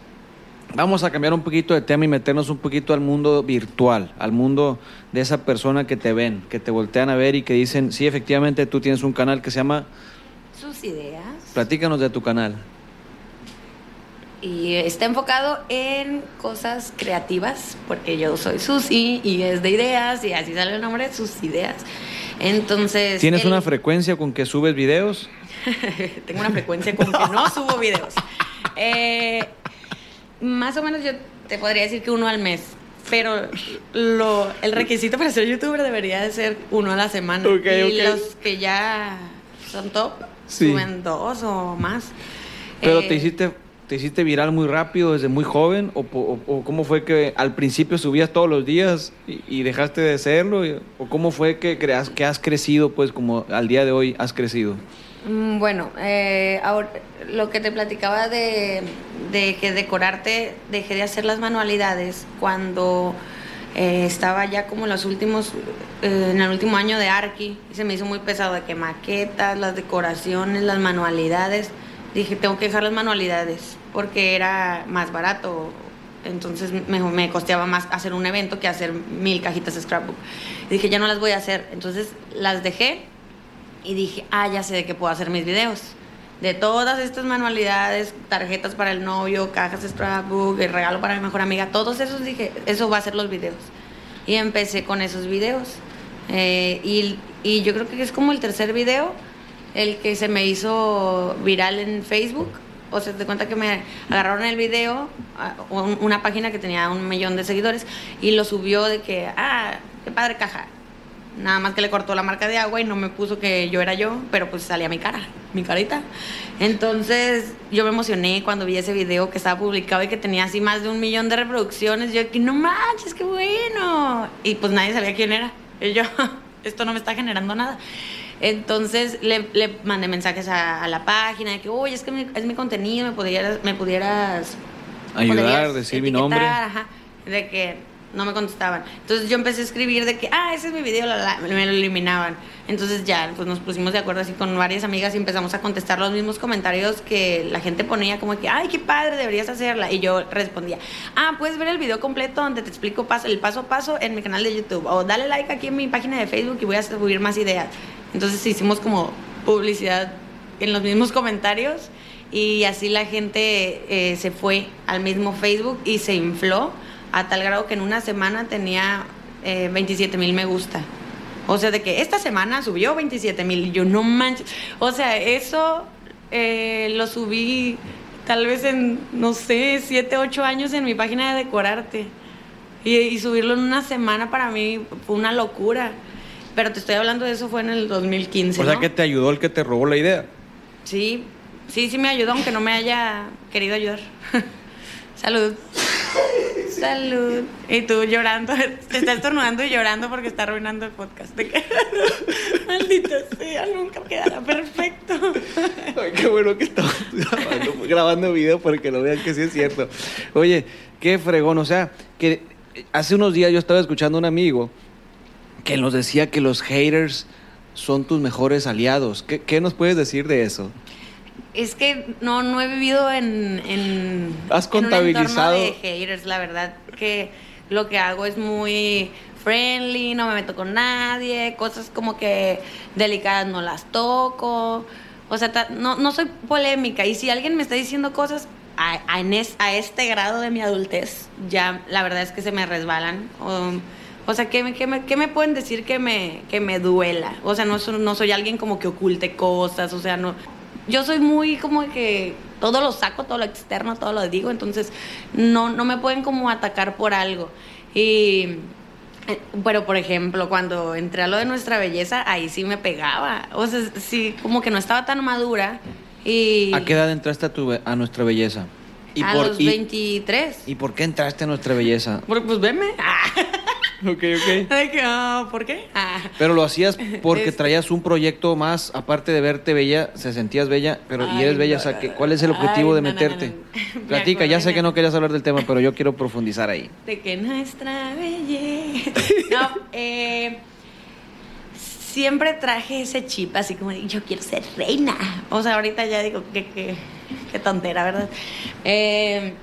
vamos a cambiar un poquito de tema y meternos un poquito al mundo virtual, al mundo de esa persona que te ven, que te voltean a ver y que dicen, sí, efectivamente, tú tienes un canal que se llama, Sus ideas. platícanos de tu canal. Y está enfocado en cosas creativas, porque yo soy Susi y es de ideas, y así sale el nombre, sus ideas. Entonces. ¿Tienes una frecuencia con que subes videos? Tengo una frecuencia con que no subo videos. Eh, más o menos yo te podría decir que uno al mes. Pero lo, el requisito para ser youtuber debería de ser uno a la semana. Ok, y los que ya son top Sí. suben dos o más. Pero Eh, te hiciste te hiciste viral muy rápido desde muy joven o, cómo fue que al principio subías todos los días y, dejaste de hacerlo Y- o cómo fue que creas que has crecido pues como al día de hoy has crecido. Mm, Bueno, eh, ahora, lo que te platicaba de, que decorarte, dejé de hacer las manualidades cuando eh, estaba ya como en los últimos, eh, en el último año de Arki, y se me hizo muy pesado de que maquetas, las decoraciones, las manualidades. Dije, tengo que dejar las manualidades porque era más barato. Entonces me, me costeaba más hacer un evento que hacer mil cajitas de scrapbook. Y dije, ya no las voy a hacer. Entonces las dejé y dije, ah, ya sé de qué puedo hacer mis videos. De todas estas manualidades, tarjetas para el novio, cajas de scrapbook, el regalo para mi mejor amiga, todos esos dije, eso va a ser los videos. Y empecé con esos videos. Eh, y, y yo creo que es como el tercer video, el que se me hizo viral en Facebook. O sea, te cuenta que me agarraron el video, una página que tenía un millón de seguidores, y lo subió de que, ah, qué padre caja. Nada más que le cortó la marca de agua y no me puso que yo era yo, pero pues salía mi cara, mi carita. Entonces yo me emocioné cuando vi ese video que estaba publicado y que tenía así más de un millón de reproducciones. Yo que no manches, qué bueno. Y pues nadie sabía quién era. Y yo, esto no me está generando nada. Entonces le, le mandé mensajes a, a la página de que, oye, es que mi- es mi contenido, me pudieras, me pudieras Ayudar, podrías decir mi nombre. ajá, de que no me contestaban. Entonces yo empecé a escribir de que, ah, ese es mi video, la, la, me lo eliminaban. Entonces ya, pues nos pusimos de acuerdo así con varias amigas y empezamos a contestar los mismos comentarios que la gente ponía como que, ay, qué padre, deberías hacerla. Y yo respondía, ah, puedes ver el video completo donde te explico paso, el paso a paso en mi canal de YouTube. O dale like aquí en mi página de Facebook y voy a subir más ideas. Entonces hicimos como publicidad en los mismos comentarios y así la gente eh, se fue al mismo Facebook y se infló a tal grado que en una semana tenía eh, 27 mil me gusta. O sea, de que esta semana subió 27 mil y yo no manches. O sea, eso eh, lo subí tal vez en, no sé, 7, 8 años en mi página de decorarte. Y, y subirlo en una semana para mí fue una locura. Pero te estoy hablando de eso fue en el 2015. O sea ¿no? que te ayudó el que te robó la idea. Sí, sí, sí me ayudó, aunque no me haya querido ayudar. Salud. Salud. Y tú llorando, te estás estornudando y llorando porque está arruinando el podcast. Maldita sea, nunca quedará perfecto. Ay, qué bueno que estamos grabando, grabando video para que lo vean que sí es cierto. Oye, qué fregón. O sea, que hace unos días yo estaba escuchando a un amigo que nos decía que los haters son tus mejores aliados. ¿Qué, qué nos puedes decir de eso? Es que no, no he vivido en, en, Has en un entorno contabilizado- de haters, la verdad que lo que hago es muy friendly, no me meto con nadie, cosas como que delicadas no las toco, o sea, no, no soy polémica y si alguien me está diciendo cosas a, a, este grado de mi adultez, ya la verdad es que se me resbalan. O sea, ¿qué me, qué, me, qué me pueden decir que me, que me duela? O sea, no, no soy alguien como que oculte cosas, o sea, no... Yo soy muy como que todo lo saco, todo lo externo, todo lo digo, entonces no, no me pueden como atacar por algo. Y, eh, pero por ejemplo, cuando entré a lo de nuestra belleza, ahí sí me pegaba. O sea, sí, como que no estaba tan madura. Y ¿A qué edad entraste a, tu, a nuestra belleza? a los 23. ¿Y por qué entraste a nuestra belleza? Porque, pues veme. Ok, ok. De que, ah, ¿por qué? Ah. Pero lo hacías porque Este- traías un proyecto más, aparte de verte bella, se sentías bella, pero y eres bella, no, o sea. ¿cuál es el objetivo Ay, de no, no, meterte? no, Platica, ya sé que no querías hablar del tema, pero yo quiero profundizar ahí. De que nuestra belleza. No, eh, siempre traje ese chip así como de yo quiero ser reina. O sea, ahorita ya digo que, que, que tontera, ¿verdad? Eh,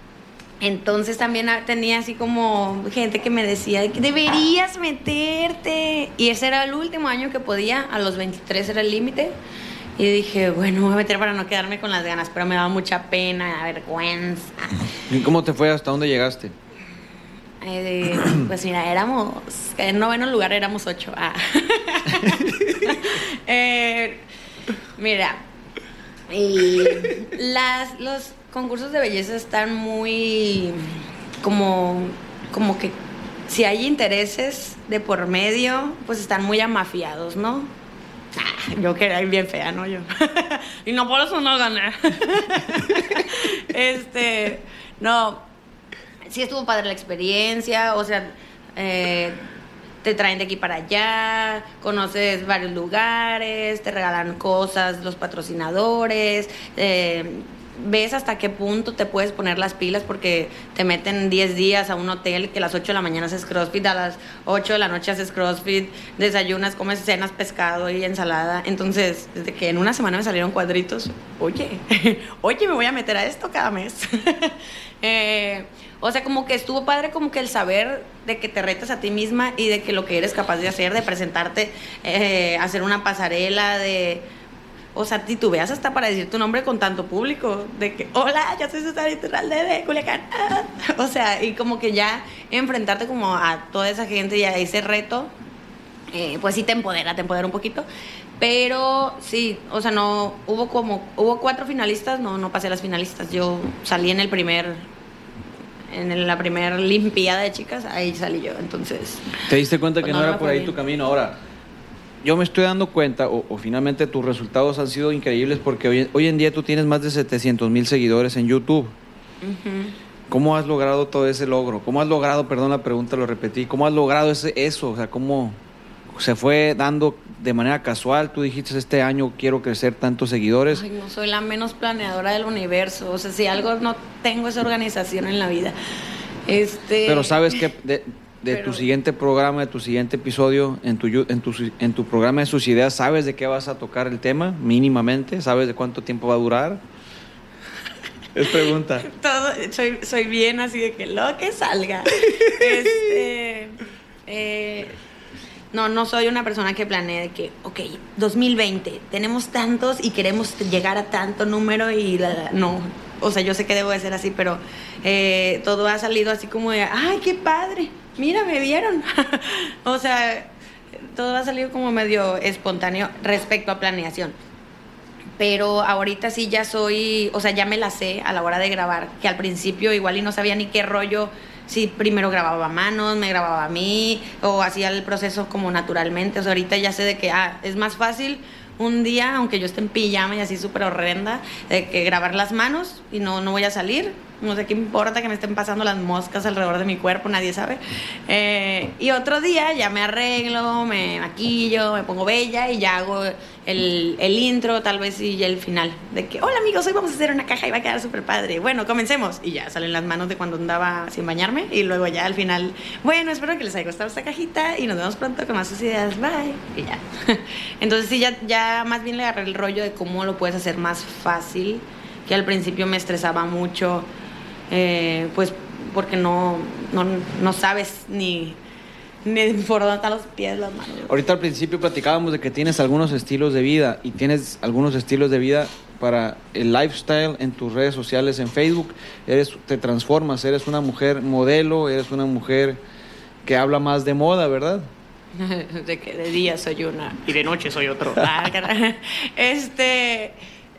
entonces también tenía así como gente que me decía deberías meterte. Y ese era el último año que podía, a los 23 era el límite. Y dije, bueno, voy a meter para no quedarme con las ganas, pero me daba mucha pena, vergüenza. ¿Y cómo te fue? ¿Hasta dónde llegaste? Eh, pues mira, éramos, en noveno lugar éramos ocho. Ah. Eh, mira, y las, los concursos de belleza están muy como, como que si hay intereses de por medio, pues están muy amafiados, ¿no? Ah, yo que era bien fea, ¿no? Yo. y no por eso no gané. este, no, sí estuvo padre la experiencia, o sea, eh, te traen de aquí para allá, conoces varios lugares, te regalan cosas los patrocinadores, eh, ves hasta qué punto te puedes poner las pilas porque te meten 10 días a un hotel que a las 8 de la mañana haces crossfit, a las 8 de la noche haces crossfit, desayunas, comes cenas, pescado y ensalada. Entonces, desde que en una semana me salieron cuadritos, oye, oye, me voy a meter a esto cada mes. Eh, o sea, como que estuvo padre como que el saber de que te retas a ti misma y de que lo que eres capaz de hacer, de presentarte, eh, hacer una pasarela, de... O sea, titubeas hasta para decir tu nombre con tanto público, de que, hola, yo soy Susana Iturralde de Culiacán. O sea, y como que ya enfrentarte como a toda esa gente y a ese reto, eh, pues sí te empodera, te empodera un poquito. Pero sí, o sea, no, hubo como, hubo cuatro finalistas, no, no pasé las finalistas. Yo salí en el primer, en la primera limpiada de chicas, ahí salí yo, entonces. ¿Te diste cuenta Pues que no, no, era por ahí bien. tu camino? Ahora, yo me estoy dando cuenta, o, o finalmente tus resultados han sido increíbles porque hoy, hoy en día tú tienes más de 700 mil seguidores en YouTube. ¿Cómo has logrado todo ese logro? ¿Cómo has logrado, perdón la pregunta, lo repetí, cómo has logrado ese, eso? O sea, ¿cómo se fue dando de manera casual? Tú dijiste, este año quiero crecer tantos seguidores. Ay, no soy la menos planeadora del universo. O sea, si algo no tengo esa organización en la vida. Este. Pero sabes que de, de Pero- tu siguiente programa, de tu siguiente episodio, en tu, en, tu, en tu programa de sus ideas, ¿sabes de qué vas a tocar el tema mínimamente? ¿Sabes de cuánto tiempo va a durar? Es pregunta. todo, soy, soy bien así de que lo que salga. este, eh, no, no soy una persona que planee de que, ok, 2020, tenemos tantos y queremos llegar a tanto número y la- la- no. O sea, yo sé que debo de ser así, pero eh, todo ha salido así como de, ay, qué padre, mira, me vieron. o sea, todo ha salido como medio espontáneo respecto a planeación pero ahorita sí ya soy, o sea, ya me la sé a la hora de grabar, que al principio igual y no sabía ni qué rollo, si primero grababa a manos, me grababa a mí, o hacía el proceso como naturalmente, o sea, ahorita ya sé de que, ah, es más fácil un día, aunque yo esté en pijama y así súper horrenda, de que grabar las manos y no, no voy a salir, no sé qué importa que me estén pasando las moscas alrededor de mi cuerpo, nadie sabe. Eh, y otro día ya me arreglo, me maquillo, me pongo bella y ya hago el, intro, tal vez y el final. De que, hola amigos, hoy vamos a hacer una caja y va a quedar súper padre. Bueno, comencemos. Y ya salen las manos de cuando andaba sin bañarme. Y luego ya al final, bueno, espero que les haya gustado esta cajita y nos vemos pronto con más sus ideas. Bye. Y ya. Entonces sí, ya, ya más bien le agarré el rollo de cómo lo puedes hacer más fácil. Que al principio me estresaba mucho, eh, pues porque no, no, no sabes ni, ni por dónde están los pies, las manos. Ahorita al principio platicábamos de que tienes algunos estilos de vida y tienes algunos estilos de vida para el lifestyle en tus redes sociales, en Facebook. Eres, te transformas, eres una mujer modelo, eres una mujer que habla más de moda, ¿verdad? de que de día soy una y de noche soy otro. Ah, este,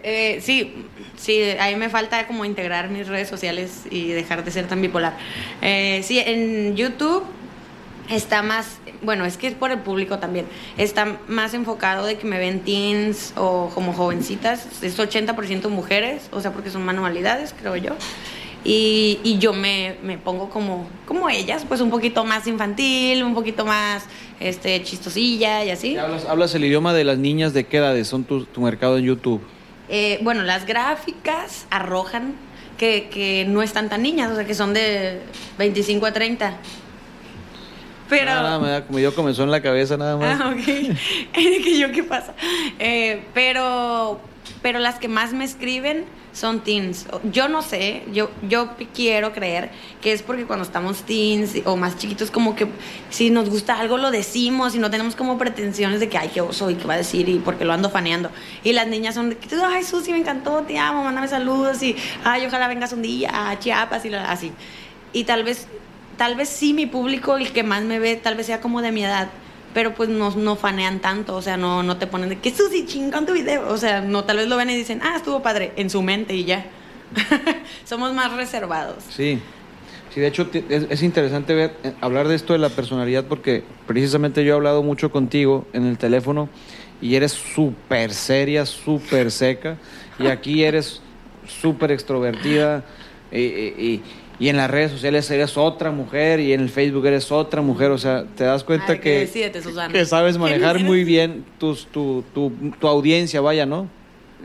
eh, sí, sí, ahí me falta como integrar mis redes sociales y dejar de ser tan bipolar. Eh, sí, en YouTube está más, bueno, es que es por el público también, está más enfocado de que me ven teens o como jovencitas, es 80% mujeres, o sea, porque son manualidades, creo yo. Y, y yo me, me pongo como, como ellas, pues un poquito más infantil, un poquito más este, chistosilla y así. ¿Hablas, hablas el idioma de las niñas de qué edades son tu, tu mercado en YouTube? Eh, bueno, las gráficas arrojan que, que no están tan niñas, o sea, que son de 25 a 30. Pero... Nada, me da como yo comenzó en la cabeza nada más. Ah, ok. que yo, ¿qué pasa? Eh, pero, pero las que más me escriben son teens. Yo no sé, yo, yo quiero creer que es porque cuando estamos teens o más chiquitos, como que si nos gusta algo lo decimos y no tenemos como pretensiones de que, ay, qué oso y qué va a decir y porque lo ando faneando. Y las niñas son de que, ay, Susi, me encantó, te amo, mándame saludos y, ay, ojalá vengas un día a Chiapas y así. Y tal vez, tal vez sí mi público, el que más me ve, tal vez sea como de mi edad. Pero pues no, no fanean tanto, o sea, no, no te ponen de que Susi, chingón tu video. O sea, no, tal vez lo ven y dicen, ah, estuvo padre, en su mente y ya. Somos más reservados. Sí, sí, de hecho es, es interesante ver, eh, hablar de esto de la personalidad porque precisamente yo he hablado mucho contigo en el teléfono y eres súper seria, súper seca y aquí eres súper extrovertida y- y en las redes sociales eres otra mujer y en el Facebook eres otra mujer, o sea, te das cuenta Ay, que, decídete, Susana. que sabes manejar ¿Quién muy bien tus, tu, tu, tu audiencia, vaya, ¿no?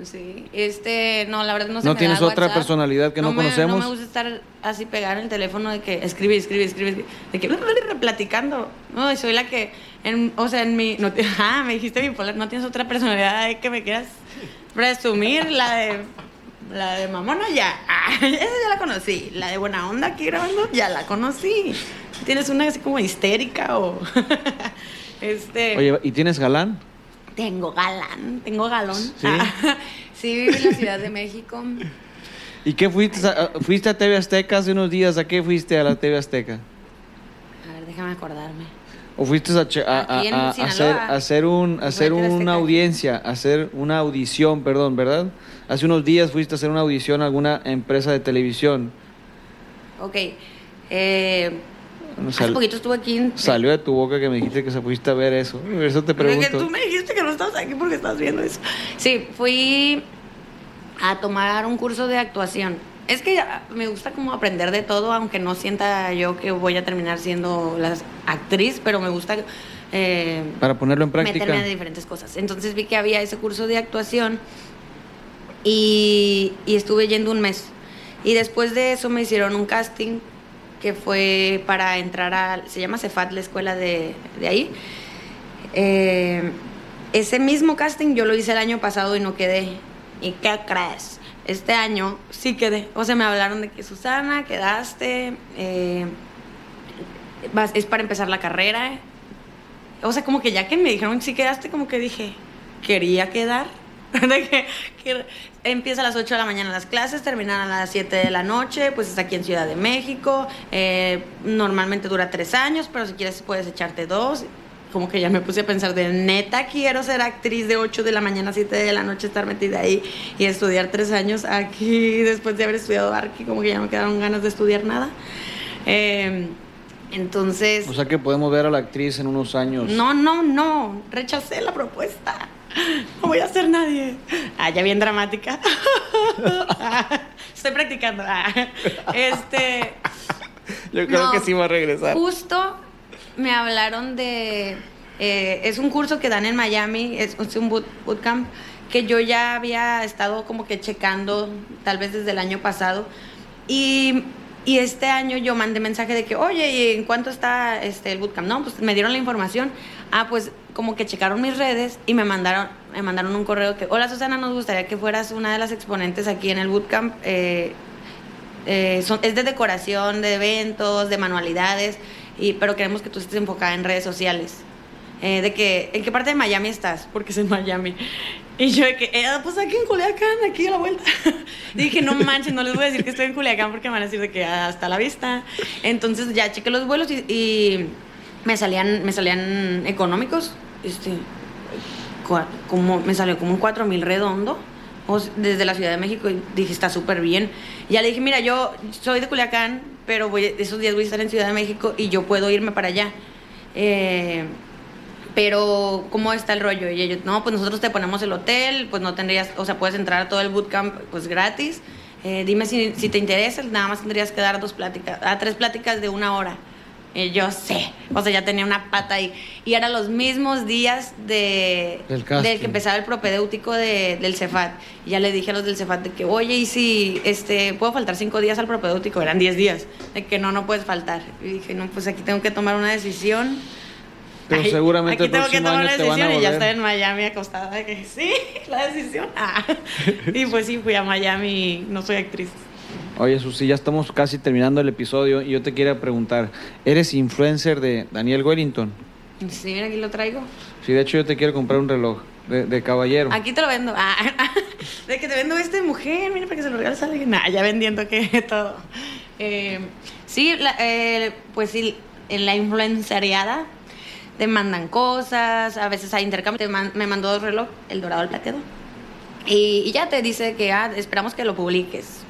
Sí, este, no, la verdad no se ¿No me tienes da otra WhatsApp. personalidad que no me- conocemos? No me gusta estar así pegada en el teléfono de que escribe, escribe, escribe, de que platicando. No, soy la que, en, o sea, en mi, no, ah, me dijiste bipolar, no tienes otra personalidad ahí que me quieras presumir, la de, la de mamona ya, esa ya la conocí, la de buena onda aquí grabando ya la conocí. Tienes una así como histérica o, este. Oye, ¿y tienes galán? Tengo galán, tengo galón. ¿Sí? Ah, sí, viví en la Ciudad de México. ¿Y qué fuiste a, fuiste a TV Azteca hace unos días? ¿A qué fuiste a la TV Azteca? A ver, déjame acordarme. ¿O fuiste a, a- a- hacer, un, hacer una audiencia, hacer una audición, perdón, ¿verdad? Hace unos días fuiste a hacer una audición a alguna empresa de televisión. Ok. Eh, Bueno, hace sal- poquito estuve aquí. en- salió de tu boca que me dijiste que se fuiste a ver eso. Eso te Pero es que pregunto. tú me dijiste que no estabas aquí porque estabas viendo eso. Sí, fui a tomar un curso de actuación. Es que me gusta como aprender de todo, aunque no sienta yo que voy a terminar siendo la actriz, pero me gusta eh, Para ponerlo en práctica. meterme a diferentes cosas. Entonces vi que había ese curso de actuación y, estuve yendo un mes. Y después de eso me hicieron un casting que fue para entrar a, se llama Cefat, la escuela de, de ahí. Eh, ese mismo casting yo lo hice el año pasado y no quedé. ¿Y qué crees? Este año sí quedé. O sea, me hablaron de que Susana, quedaste. eh, es para empezar la carrera. O sea, como que ya que me dijeron si quedaste, como que dije, quería quedar. De que, que empieza a las 8 de la mañana las clases, terminan a las 7 de la noche, pues es aquí en Ciudad de México. eh, normalmente dura tres años, pero si quieres puedes echarte dos. Como que ya me puse a pensar de neta quiero ser actriz de 8 de la mañana a 7 de la noche, estar metida ahí y estudiar tres años aquí después de haber estudiado arqui, como que ya no me quedaron ganas de estudiar nada. Eh, entonces... O sea que podemos ver a la actriz en unos años. No, no, no. Rechacé la propuesta. No voy a ser nadie. Ah, ya bien dramática. Estoy practicando. Ah, Este. Yo creo no, que sí va a regresar. Justo me hablaron de. eh, es un curso que dan en Miami, es, es un boot- bootcamp que yo ya había estado como que checando, tal vez desde el año pasado. Y, y este año yo mandé mensaje de que, oye, ¿y en cuánto está este, el bootcamp? No, pues me dieron la información. Ah, pues como que checaron mis redes y me mandaron, me mandaron un correo que, hola Susana, nos gustaría que fueras una de las exponentes aquí en el bootcamp. Eh, eh, es de decoración, de eventos, de manualidades, y, pero queremos que tú estés enfocada en redes sociales. Eh, de que, ¿en qué parte de Miami estás? Porque es en Miami. Y yo de que, eh, pues aquí en Culiacán, aquí a la vuelta. Dije, no manches, no les voy a decir que estoy en Culiacán porque me van a decir de que "Ah, hasta la vista. Entonces ya chequé los vuelos y, y me salían, me salían económicos. Este, como, me salió como un 4 mil redondo o s- desde la Ciudad de México y dije, está súper bien. Y ya le dije, mira, yo soy de Culiacán, pero voy, esos días voy a estar en Ciudad de México y yo puedo irme para allá. Eh, pero, ¿cómo está el rollo? Y ellos, no, pues nosotros te ponemos el hotel, pues no tendrías, o sea, puedes entrar a todo el bootcamp, pues gratis. eh, dime si, si te interesa, nada más tendrías que dar dos pláticas, a tres pláticas de una hora. Y yo sé, o sea, ya tenía una pata ahí. Y eran los mismos días de, Del que empezaba el propedéutico de- del Cefat. Y ya le dije a los del Cefat de que, oye, ¿y si este, puedo faltar cinco días al propedéutico? Eran diez días. De que no, no puedes faltar. Y dije, no, pues aquí tengo que tomar una decisión. Pero Ay, seguramente aquí el tengo que tomar una decisión y ya estoy en Miami acostada. De que sí, la decisión. Ah. Y pues sí, fui a Miami no soy actriz. Oye, Susi, ya estamos casi terminando el episodio y yo te quería preguntar, ¿eres influencer de Daniel Wellington? Sí, mira, aquí lo traigo. Sí, de hecho yo te quiero comprar un reloj de, de caballero. Aquí te lo vendo. Ah, de que te vendo este mujer, mira, para que se lo regales a alguien. Nah, ya vendiendo que todo. Eh, sí, la- eh, pues sí, en la influenciariada te mandan cosas, a veces hay intercambio. Te man- me mandó dos reloj, el dorado al plateado. Y, y ya te dice que ah, esperamos que lo publiques.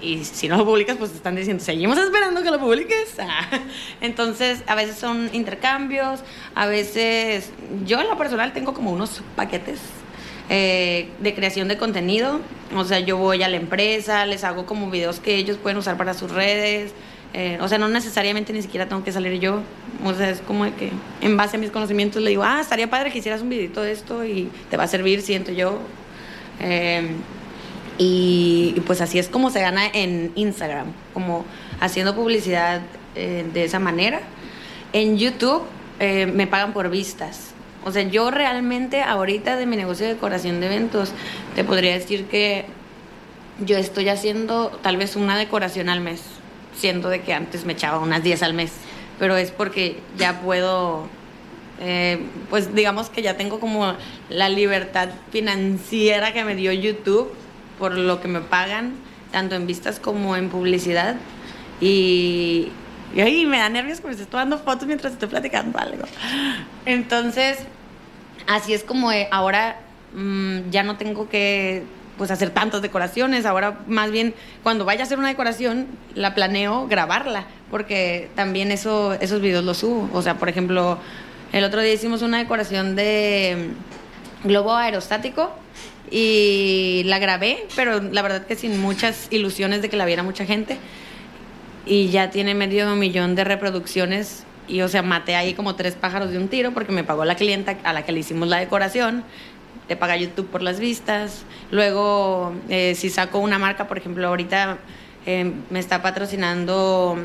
Y si no lo publicas, pues te están diciendo, seguimos esperando que lo publiques. Ah, Entonces, a veces son intercambios, a veces yo en lo personal tengo como unos paquetes eh, de creación de contenido. O sea, yo voy a la empresa, les hago como videos que ellos pueden usar para sus redes. Eh, o sea, no necesariamente ni siquiera tengo que salir yo. O sea, es como que en base a mis conocimientos le digo, ah, estaría padre que hicieras un videito de esto y te va a servir, siento yo. Eh, y, pues así es como se gana en Instagram, como haciendo publicidad eh, de esa manera. En YouTube eh, me pagan por vistas. O sea, yo realmente ahorita de mi negocio de decoración de eventos, te podría decir que yo estoy haciendo tal vez una decoración al mes, siendo de que antes me echaba unas 10 al mes, pero es porque ya puedo, eh, pues digamos que ya tengo como la libertad financiera que me dio YouTube por lo que me pagan, tanto en vistas como en publicidad. Y, y me da nervios porque estoy dando fotos mientras estoy platicando algo. Entonces, así es como eh, ahora mm, ya no tengo que pues hacer tantas decoraciones, ahora más bien cuando vaya a hacer una decoración la planeo grabarla, porque también eso esos videos los subo, o sea, por ejemplo, el otro día hicimos una decoración de mm, globo aerostático y la grabé, pero la verdad que sin muchas ilusiones de que la viera mucha gente. Y ya tiene medio millón de reproducciones y o sea maté ahí como tres pájaros de un tiro porque me pagó la clienta a la que le hicimos la decoración. Te paga YouTube por las vistas. Luego eh, si saco una marca por ejemplo ahorita eh, me está patrocinando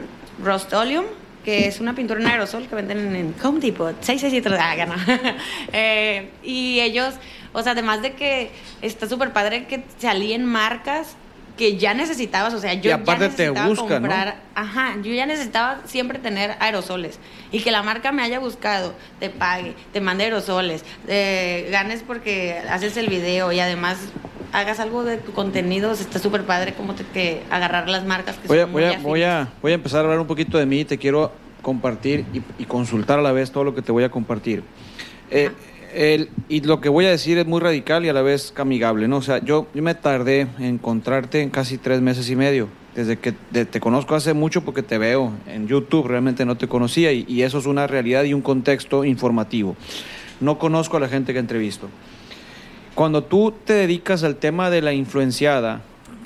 Rust-Oleum que es una pintura en aerosol que venden en, Home Depot. 667 ah, no. Eh, y ellos o sea además de que está súper padre que salían marcas que ya necesitabas, o sea, yo Y aparte ya te necesitaba comprar, ajá, yo ya necesitaba siempre tener aerosoles y que la marca me haya buscado, te pague, te mande aerosoles, eh, ganes porque haces el video y además hagas algo de tu contenido, está súper padre como te, que agarrar las marcas que Voy a, son muy voy, a, afines. voy, a, voy a empezar a hablar un poquito de mí, te quiero compartir y, y consultar a la vez todo lo que te voy a compartir. Eh, el- y lo que voy a decir es muy radical y a la vez amigable, ¿no? O sea, yo, yo me tardé en encontrarte en casi tres meses y medio. Desde que te, te conozco hace mucho porque te veo en YouTube, realmente no te conocía y, y eso es una realidad y un contexto informativo. No conozco a la gente que entrevisto. Cuando tú te dedicas al tema de la influenciada,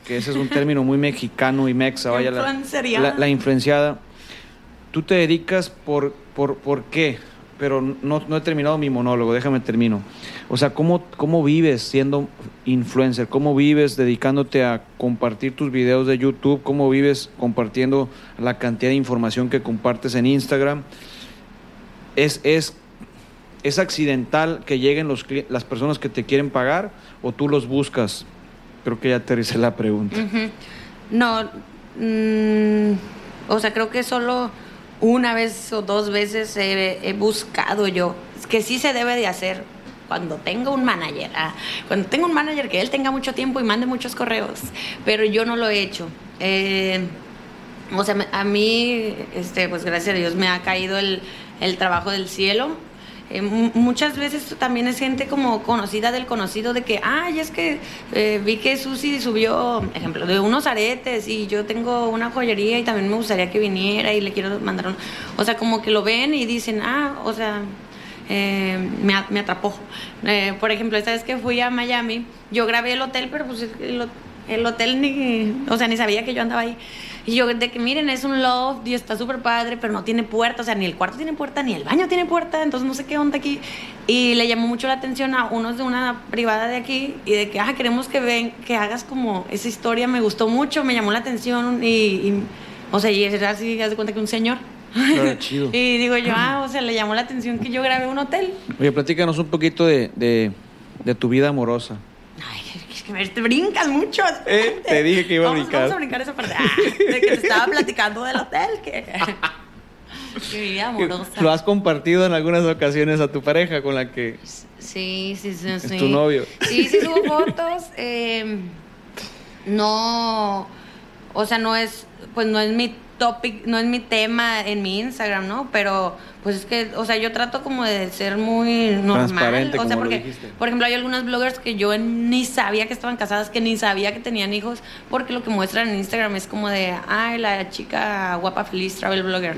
que ese es un término muy mexicano y mexa, vaya la, la, la influenciada, tú te dedicas por, por, por qué, pero no, no he terminado mi monólogo, déjame termino. O sea, ¿cómo, ¿cómo vives siendo influencer? ¿Cómo vives dedicándote a compartir tus videos de YouTube? ¿Cómo vives compartiendo la cantidad de información que compartes en Instagram? ¿Es, es, es accidental que lleguen los, las personas que te quieren pagar o tú los buscas? Creo que ya aterricé la pregunta. No, mm, o sea, creo que solo una vez o dos veces he, buscado yo, que sí se debe de hacer cuando tenga un manager, ah, cuando tenga un manager que él tenga mucho tiempo y mande muchos correos, pero yo no lo he hecho. Eh, o sea, a mí, este, pues gracias a Dios me ha caído el, el trabajo del cielo. Eh, mu- muchas veces también es gente como conocida del conocido de que, ay, es que eh, vi que Susi subió, ejemplo, de unos aretes y yo tengo una joyería y también me gustaría que viniera y le quiero mandar un... O sea, como que lo ven y dicen, ah, o sea, eh, me, me atrapó. Eh, por ejemplo, esta vez que fui a Miami, yo grabé el hotel, pero pues el, el hotel ni, o sea, ni sabía que yo andaba ahí. Y yo, de que miren, es un loft y está súper padre, pero no tiene puerta, o sea, ni el cuarto tiene puerta, ni el baño tiene puerta, entonces no sé qué onda aquí. Y le llamó mucho la atención a unos de una privada de aquí y de que, ah, queremos que ven, que hagas como esa historia, me gustó mucho, me llamó la atención y, y o sea, y era así, haz de cuenta que un señor. Claro, chido. y digo yo, ah, o sea, le llamó la atención que yo grabé un hotel. Oye, platícanos un poquito de, de, de tu vida amorosa. Ay, es que me te brincas mucho. Eh, te dije que iba a Vamos- brincar. Vamos a brincar esa parte. Ah, de que te estaba platicando del hotel. Que, mi vida amorosa. Lo has compartido en algunas ocasiones a tu pareja con la que... Sí, sí, sí. sí. tu novio. Sí, sí, subo fotos. eh, no, o sea, no es, pues no es mi topic, no es mi tema en mi Instagram, ¿no? Pero, pues es que, o sea, yo trato como de ser muy normal. Transparente, o sea, porque, por ejemplo, hay algunas bloggers que yo ni sabía que estaban casadas, que ni sabía que tenían hijos, porque lo que muestran en Instagram es como de, ay, la chica guapa, feliz, travel blogger.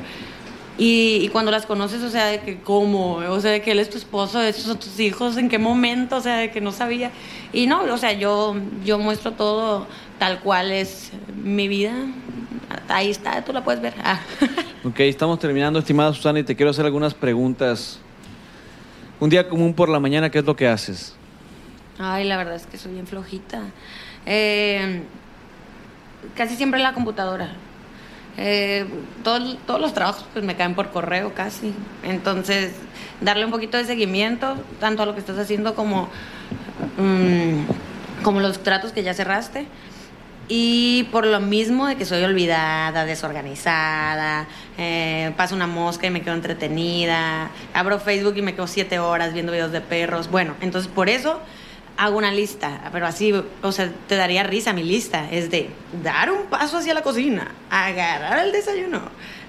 Y, y cuando las conoces, o sea, de que cómo, o sea, de que él es tu esposo, estos son tus hijos, en qué momento, o sea, de que no sabía. Y no, o sea, yo, yo muestro todo tal cual es mi vida. Ahí está, tú la puedes ver. Ah. Ok, estamos terminando, estimada Susana, y te quiero hacer algunas preguntas. Un día común por la mañana, ¿qué es lo que haces? Ay, la verdad es que soy bien flojita. Eh, casi siempre en la computadora. Eh, todo- todos los trabajos pues me caen por correo casi. Entonces, darle un poquito de seguimiento, tanto a lo que estás haciendo como, mm, como los tratos que ya cerraste. Y por lo mismo de que soy olvidada, desorganizada, eh, paso una mosca y me quedo entretenida, abro Facebook y me quedo siete horas viendo videos de perros. Bueno, entonces por eso hago una lista, pero así, o sea, te daría risa mi lista. Es de dar un paso hacia la cocina, agarrar el desayuno,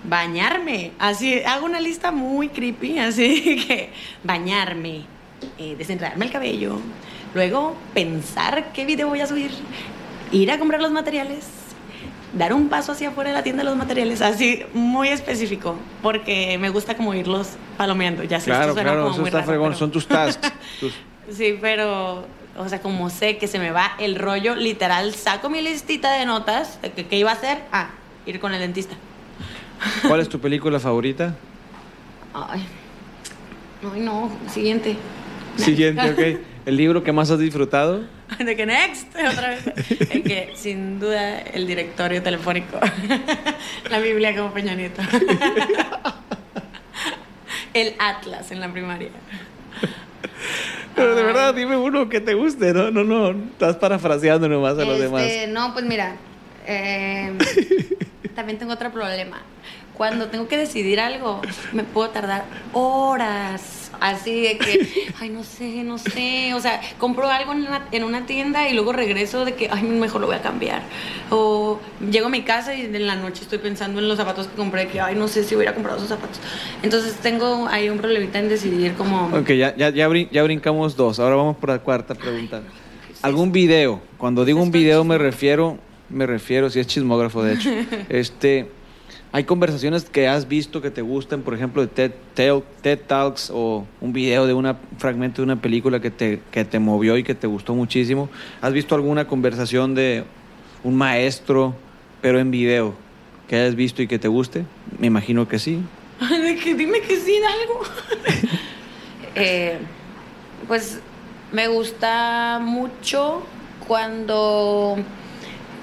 bañarme. Así, hago una lista muy creepy, así que bañarme, eh, desenredarme el cabello, luego pensar qué video voy a subir, ir a comprar los materiales, dar un paso hacia afuera de la tienda de los materiales, así muy específico, porque me gusta como irlos palomeando. Ya sé, claro, esto suena claro, como eso muy está raro, fregón, pero- son tus tasks. tus- Sí, pero, o sea, como sé que se me va el rollo, literal, saco mi listita de notas de que qué iba a hacer. Ah, ir con el dentista. ¿Cuál es tu película favorita? Ay, ay no, siguiente. Siguiente, ok. ¿El libro que más has disfrutado? De que next, otra vez. El que, sin duda, el directorio telefónico. La Biblia como Peña Nieto. El Atlas en la primaria. Pero de verdad, dime uno que te guste, ¿no? No, no, estás parafraseando nomás a los Este, demás. No, pues mira, eh, también tengo otro problema. Cuando tengo que decidir algo, me puedo tardar horas. Así de que, ay, no sé, no sé. O sea, compro algo en una, en una tienda y luego regreso de que, ay, mejor lo voy a cambiar. O llego a mi casa y en la noche estoy pensando en los zapatos que compré, que, ay, no sé si hubiera comprado esos zapatos. Entonces tengo ahí un problemita en decidir como... Ok, ya, ya, ya, brin- ya brincamos dos. Ahora vamos por la cuarta pregunta. ¿Algún video? Cuando digo un video me refiero, me refiero, si es chismógrafo de hecho, este, hay conversaciones que has visto que te gusten, por ejemplo, de TED, TED, TED Talks o un video de una, un fragmento de una película que te, que te movió y que te gustó muchísimo. ¿Has visto alguna conversación de un maestro, pero en video, que hayas visto y que te guste? Me imagino que sí. De que dime que sí, algo. Eh, pues me gusta mucho cuando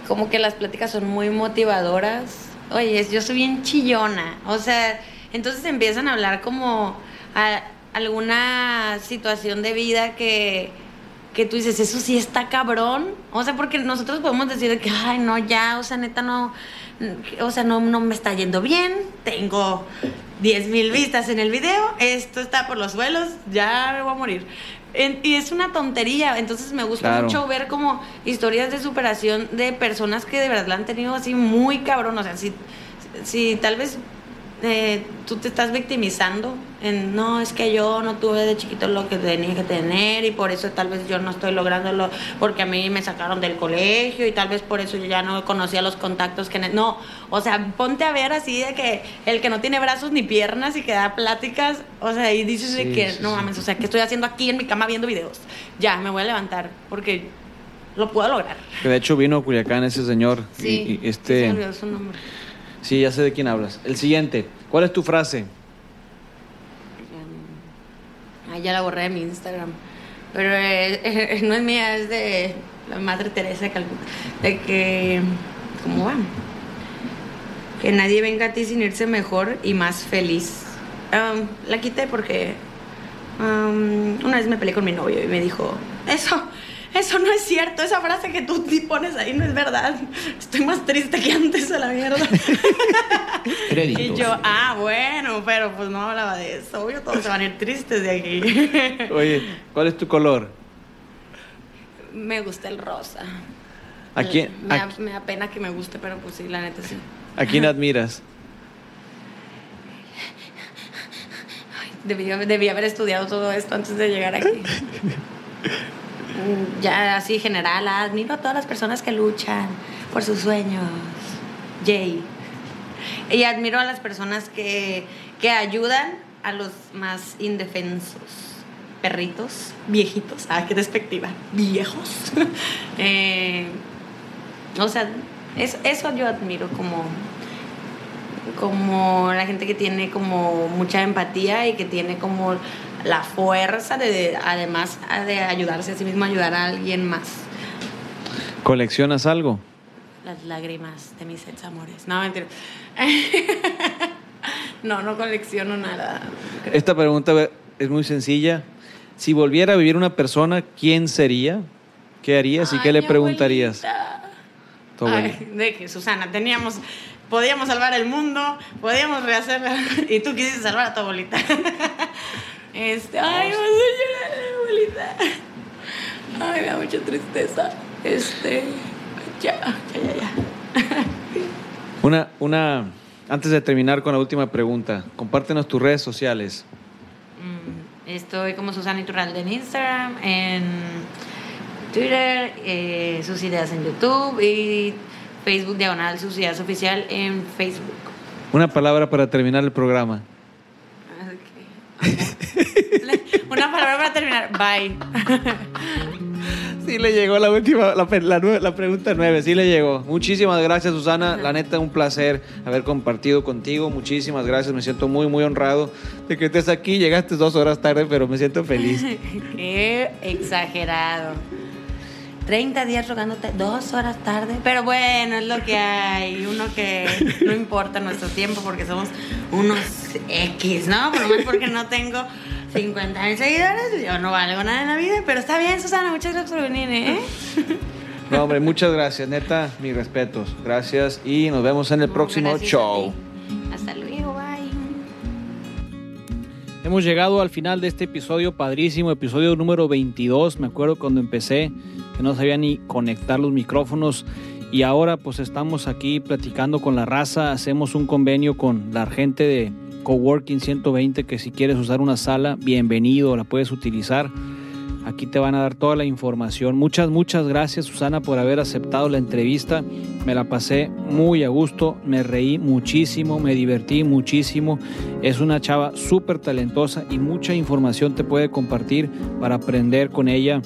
como que las pláticas son muy motivadoras. Oye, yo soy bien chillona. O sea, entonces empiezan a hablar como a alguna situación de vida que, que tú dices, eso sí está cabrón. O sea, porque nosotros podemos decir de que, ay, no, ya, o sea, neta, no, o sea, no, no me está yendo bien, tengo 10 mil vistas en el video, esto está por los suelos, ya me voy a morir. En- y es una tontería, entonces me gusta Claro. mucho ver como historias de superación de personas que de verdad la han tenido así muy cabrón, o sea, si, si tal vez eh, tú te estás victimizando en no es que yo no tuve de chiquito lo que tenía que tener y por eso tal vez yo no estoy lográndolo porque a mí me sacaron del colegio y tal vez por eso yo ya no conocía los contactos que no o sea ponte a ver así de que el que no tiene brazos ni piernas y que da pláticas o sea y dices Sí, que sí, no sí. mames o sea qué estoy haciendo aquí en mi cama viendo videos ya me voy a levantar porque lo puedo lograr. Que de hecho vino a Culiacán ese señor. Sí, y- y sí se sí, ya sé de quién hablas. El siguiente, ¿cuál es tu frase? Ay, ya la borré de mi Instagram. Pero eh, no es mía, es de la Madre Teresa de Calcuta. De que, ¿cómo va? Que nadie venga a ti sin irse mejor y más feliz. Um, la quité porque um, una vez me peleé con mi novio y me dijo, eso, eso no es cierto, esa frase que tú pones ahí no es verdad. Estoy más triste que antes a la mierda. Y yo, ah, bueno, pero pues no hablaba de eso. Obvio, todos se van a ir tristes de aquí. Oye, ¿cuál es tu color? me gusta el rosa. ¿A quién, Me a, da, me da pena que me guste, pero pues sí, la neta sí. a quién admiras? Debí, debí haber estudiado todo esto antes de llegar aquí. Ya así general, admiro a todas las personas que luchan por sus sueños. Jay. Y admiro a las personas que, que ayudan a los más indefensos. Perritos, viejitos. Ah, qué despectiva. Viejos. Eh, o sea, es- eso yo admiro como como la gente que tiene como mucha empatía y que tiene como la fuerza de, de- además de ayudarse a sí mismo ayudar a alguien más. ¿Coleccionas algo? Las lágrimas de mis ex amores. No, mentira. no, no colecciono nada. Esta pregunta es muy sencilla. Si volviera a vivir una persona, ¿quién sería? ¿Qué harías y qué le preguntarías? Ay, de que Susana, teníamos, podíamos salvar el mundo, podíamos rehacer, y tú quisiste salvar a tu abuelita. Este, ay, vas a llorar, abuelita. Ay, me da mucha tristeza. Este, ya, ya, ya, ya. Una, una, antes de terminar con la última pregunta, compártenos tus redes sociales. Mm, Estoy como Susana Iturralde en Instagram, en Twitter, eh, sus ideas en YouTube y Facebook Diagonal, sus ideas oficial en Facebook. Una palabra para terminar el programa. Ok. Una palabra para terminar. Bye. Sí le llegó la última, la, la la pregunta nueve, sí le llegó. Muchísimas gracias Susana, la neta un placer haber compartido contigo, muchísimas gracias, me siento muy muy honrado de que estés aquí, llegaste dos horas tarde, pero me siento feliz. Qué exagerado. 30 días rogándote dos horas tarde. Pero bueno, es lo que hay. Uno que no importa nuestro tiempo porque somos unos X, ¿no? Por lo menos porque no tengo 50 mil seguidores. Yo no valgo nada en la vida. Pero está bien, Susana. Muchas gracias por venir, ¿eh? No hombre, muchas gracias, neta, mis respetos, gracias y nos vemos en el próximo gracias show. Hasta luego, bye. Hemos llegado al final de este episodio padrísimo, episodio número 22. Me acuerdo cuando empecé que no sabía ni conectar los micrófonos y ahora pues estamos aquí platicando con la raza. Hacemos un convenio con la gente de Coworking 120 que si quieres usar una sala, bienvenido, la puedes utilizar. Aquí te van a dar toda la información. Muchas, muchas gracias Susana por haber aceptado la entrevista. Me la pasé muy a gusto, me reí muchísimo, me divertí muchísimo. Es una chava súper talentosa y mucha información te puede compartir para aprender con ella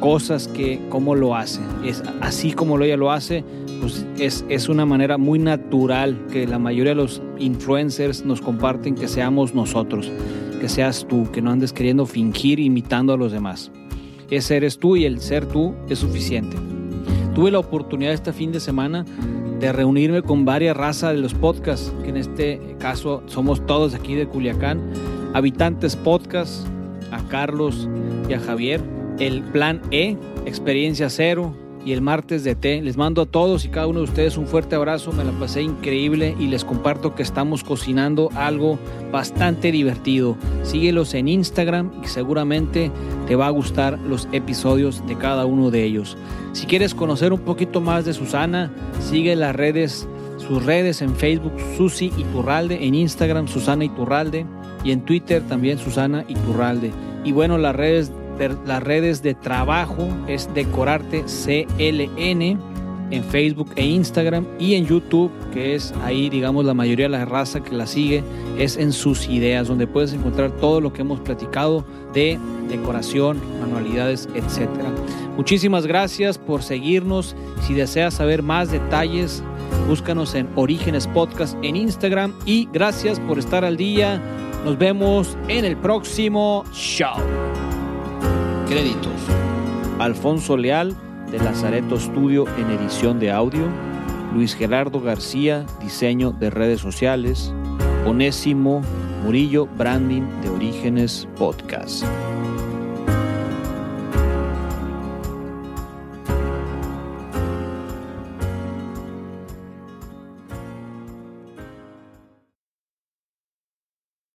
cosas que cómo lo hace. Es así como ella lo hace, pues es, es una manera muy natural que la mayoría de los influencers nos comparten que seamos nosotros, que seas tú, que no andes queriendo fingir imitando a los demás. Ese eres tú y el ser tú es suficiente. Tuve la oportunidad este fin de semana de reunirme con varias razas de los podcasts, que en este caso somos todos aquí de Culiacán, habitantes podcast, a Carlos y a Javier, el plan E, experiencia cero y el martes de T. Les mando a todos y cada uno de ustedes un fuerte abrazo, me la pasé increíble y les comparto que estamos cocinando algo bastante divertido. Síguelos en Instagram y seguramente te va a gustar los episodios de cada uno de ellos. Si quieres conocer un poquito más de Susana, sigue las redes, sus redes en Facebook, Susi Iturralde, en Instagram, Susana Iturralde, y en Twitter también Susana Iturralde. Y bueno, las redes, de- las redes de trabajo es Decorarte CLN en Facebook e Instagram y en YouTube, que es ahí, digamos, la mayoría de la raza que la sigue, es en sus ideas, donde puedes encontrar todo lo que hemos platicado de decoración, manualidades, etcétera. Muchísimas gracias por seguirnos. Si deseas saber más detalles, búscanos en Orígenes Podcast en Instagram y gracias por estar al día. Nos vemos en el próximo show. Créditos. Alfonso Leal de Lazareto Studio en edición de audio. Luis Gerardo García, diseño de redes sociales. Onésimo Murillo, branding de Orígenes Podcast.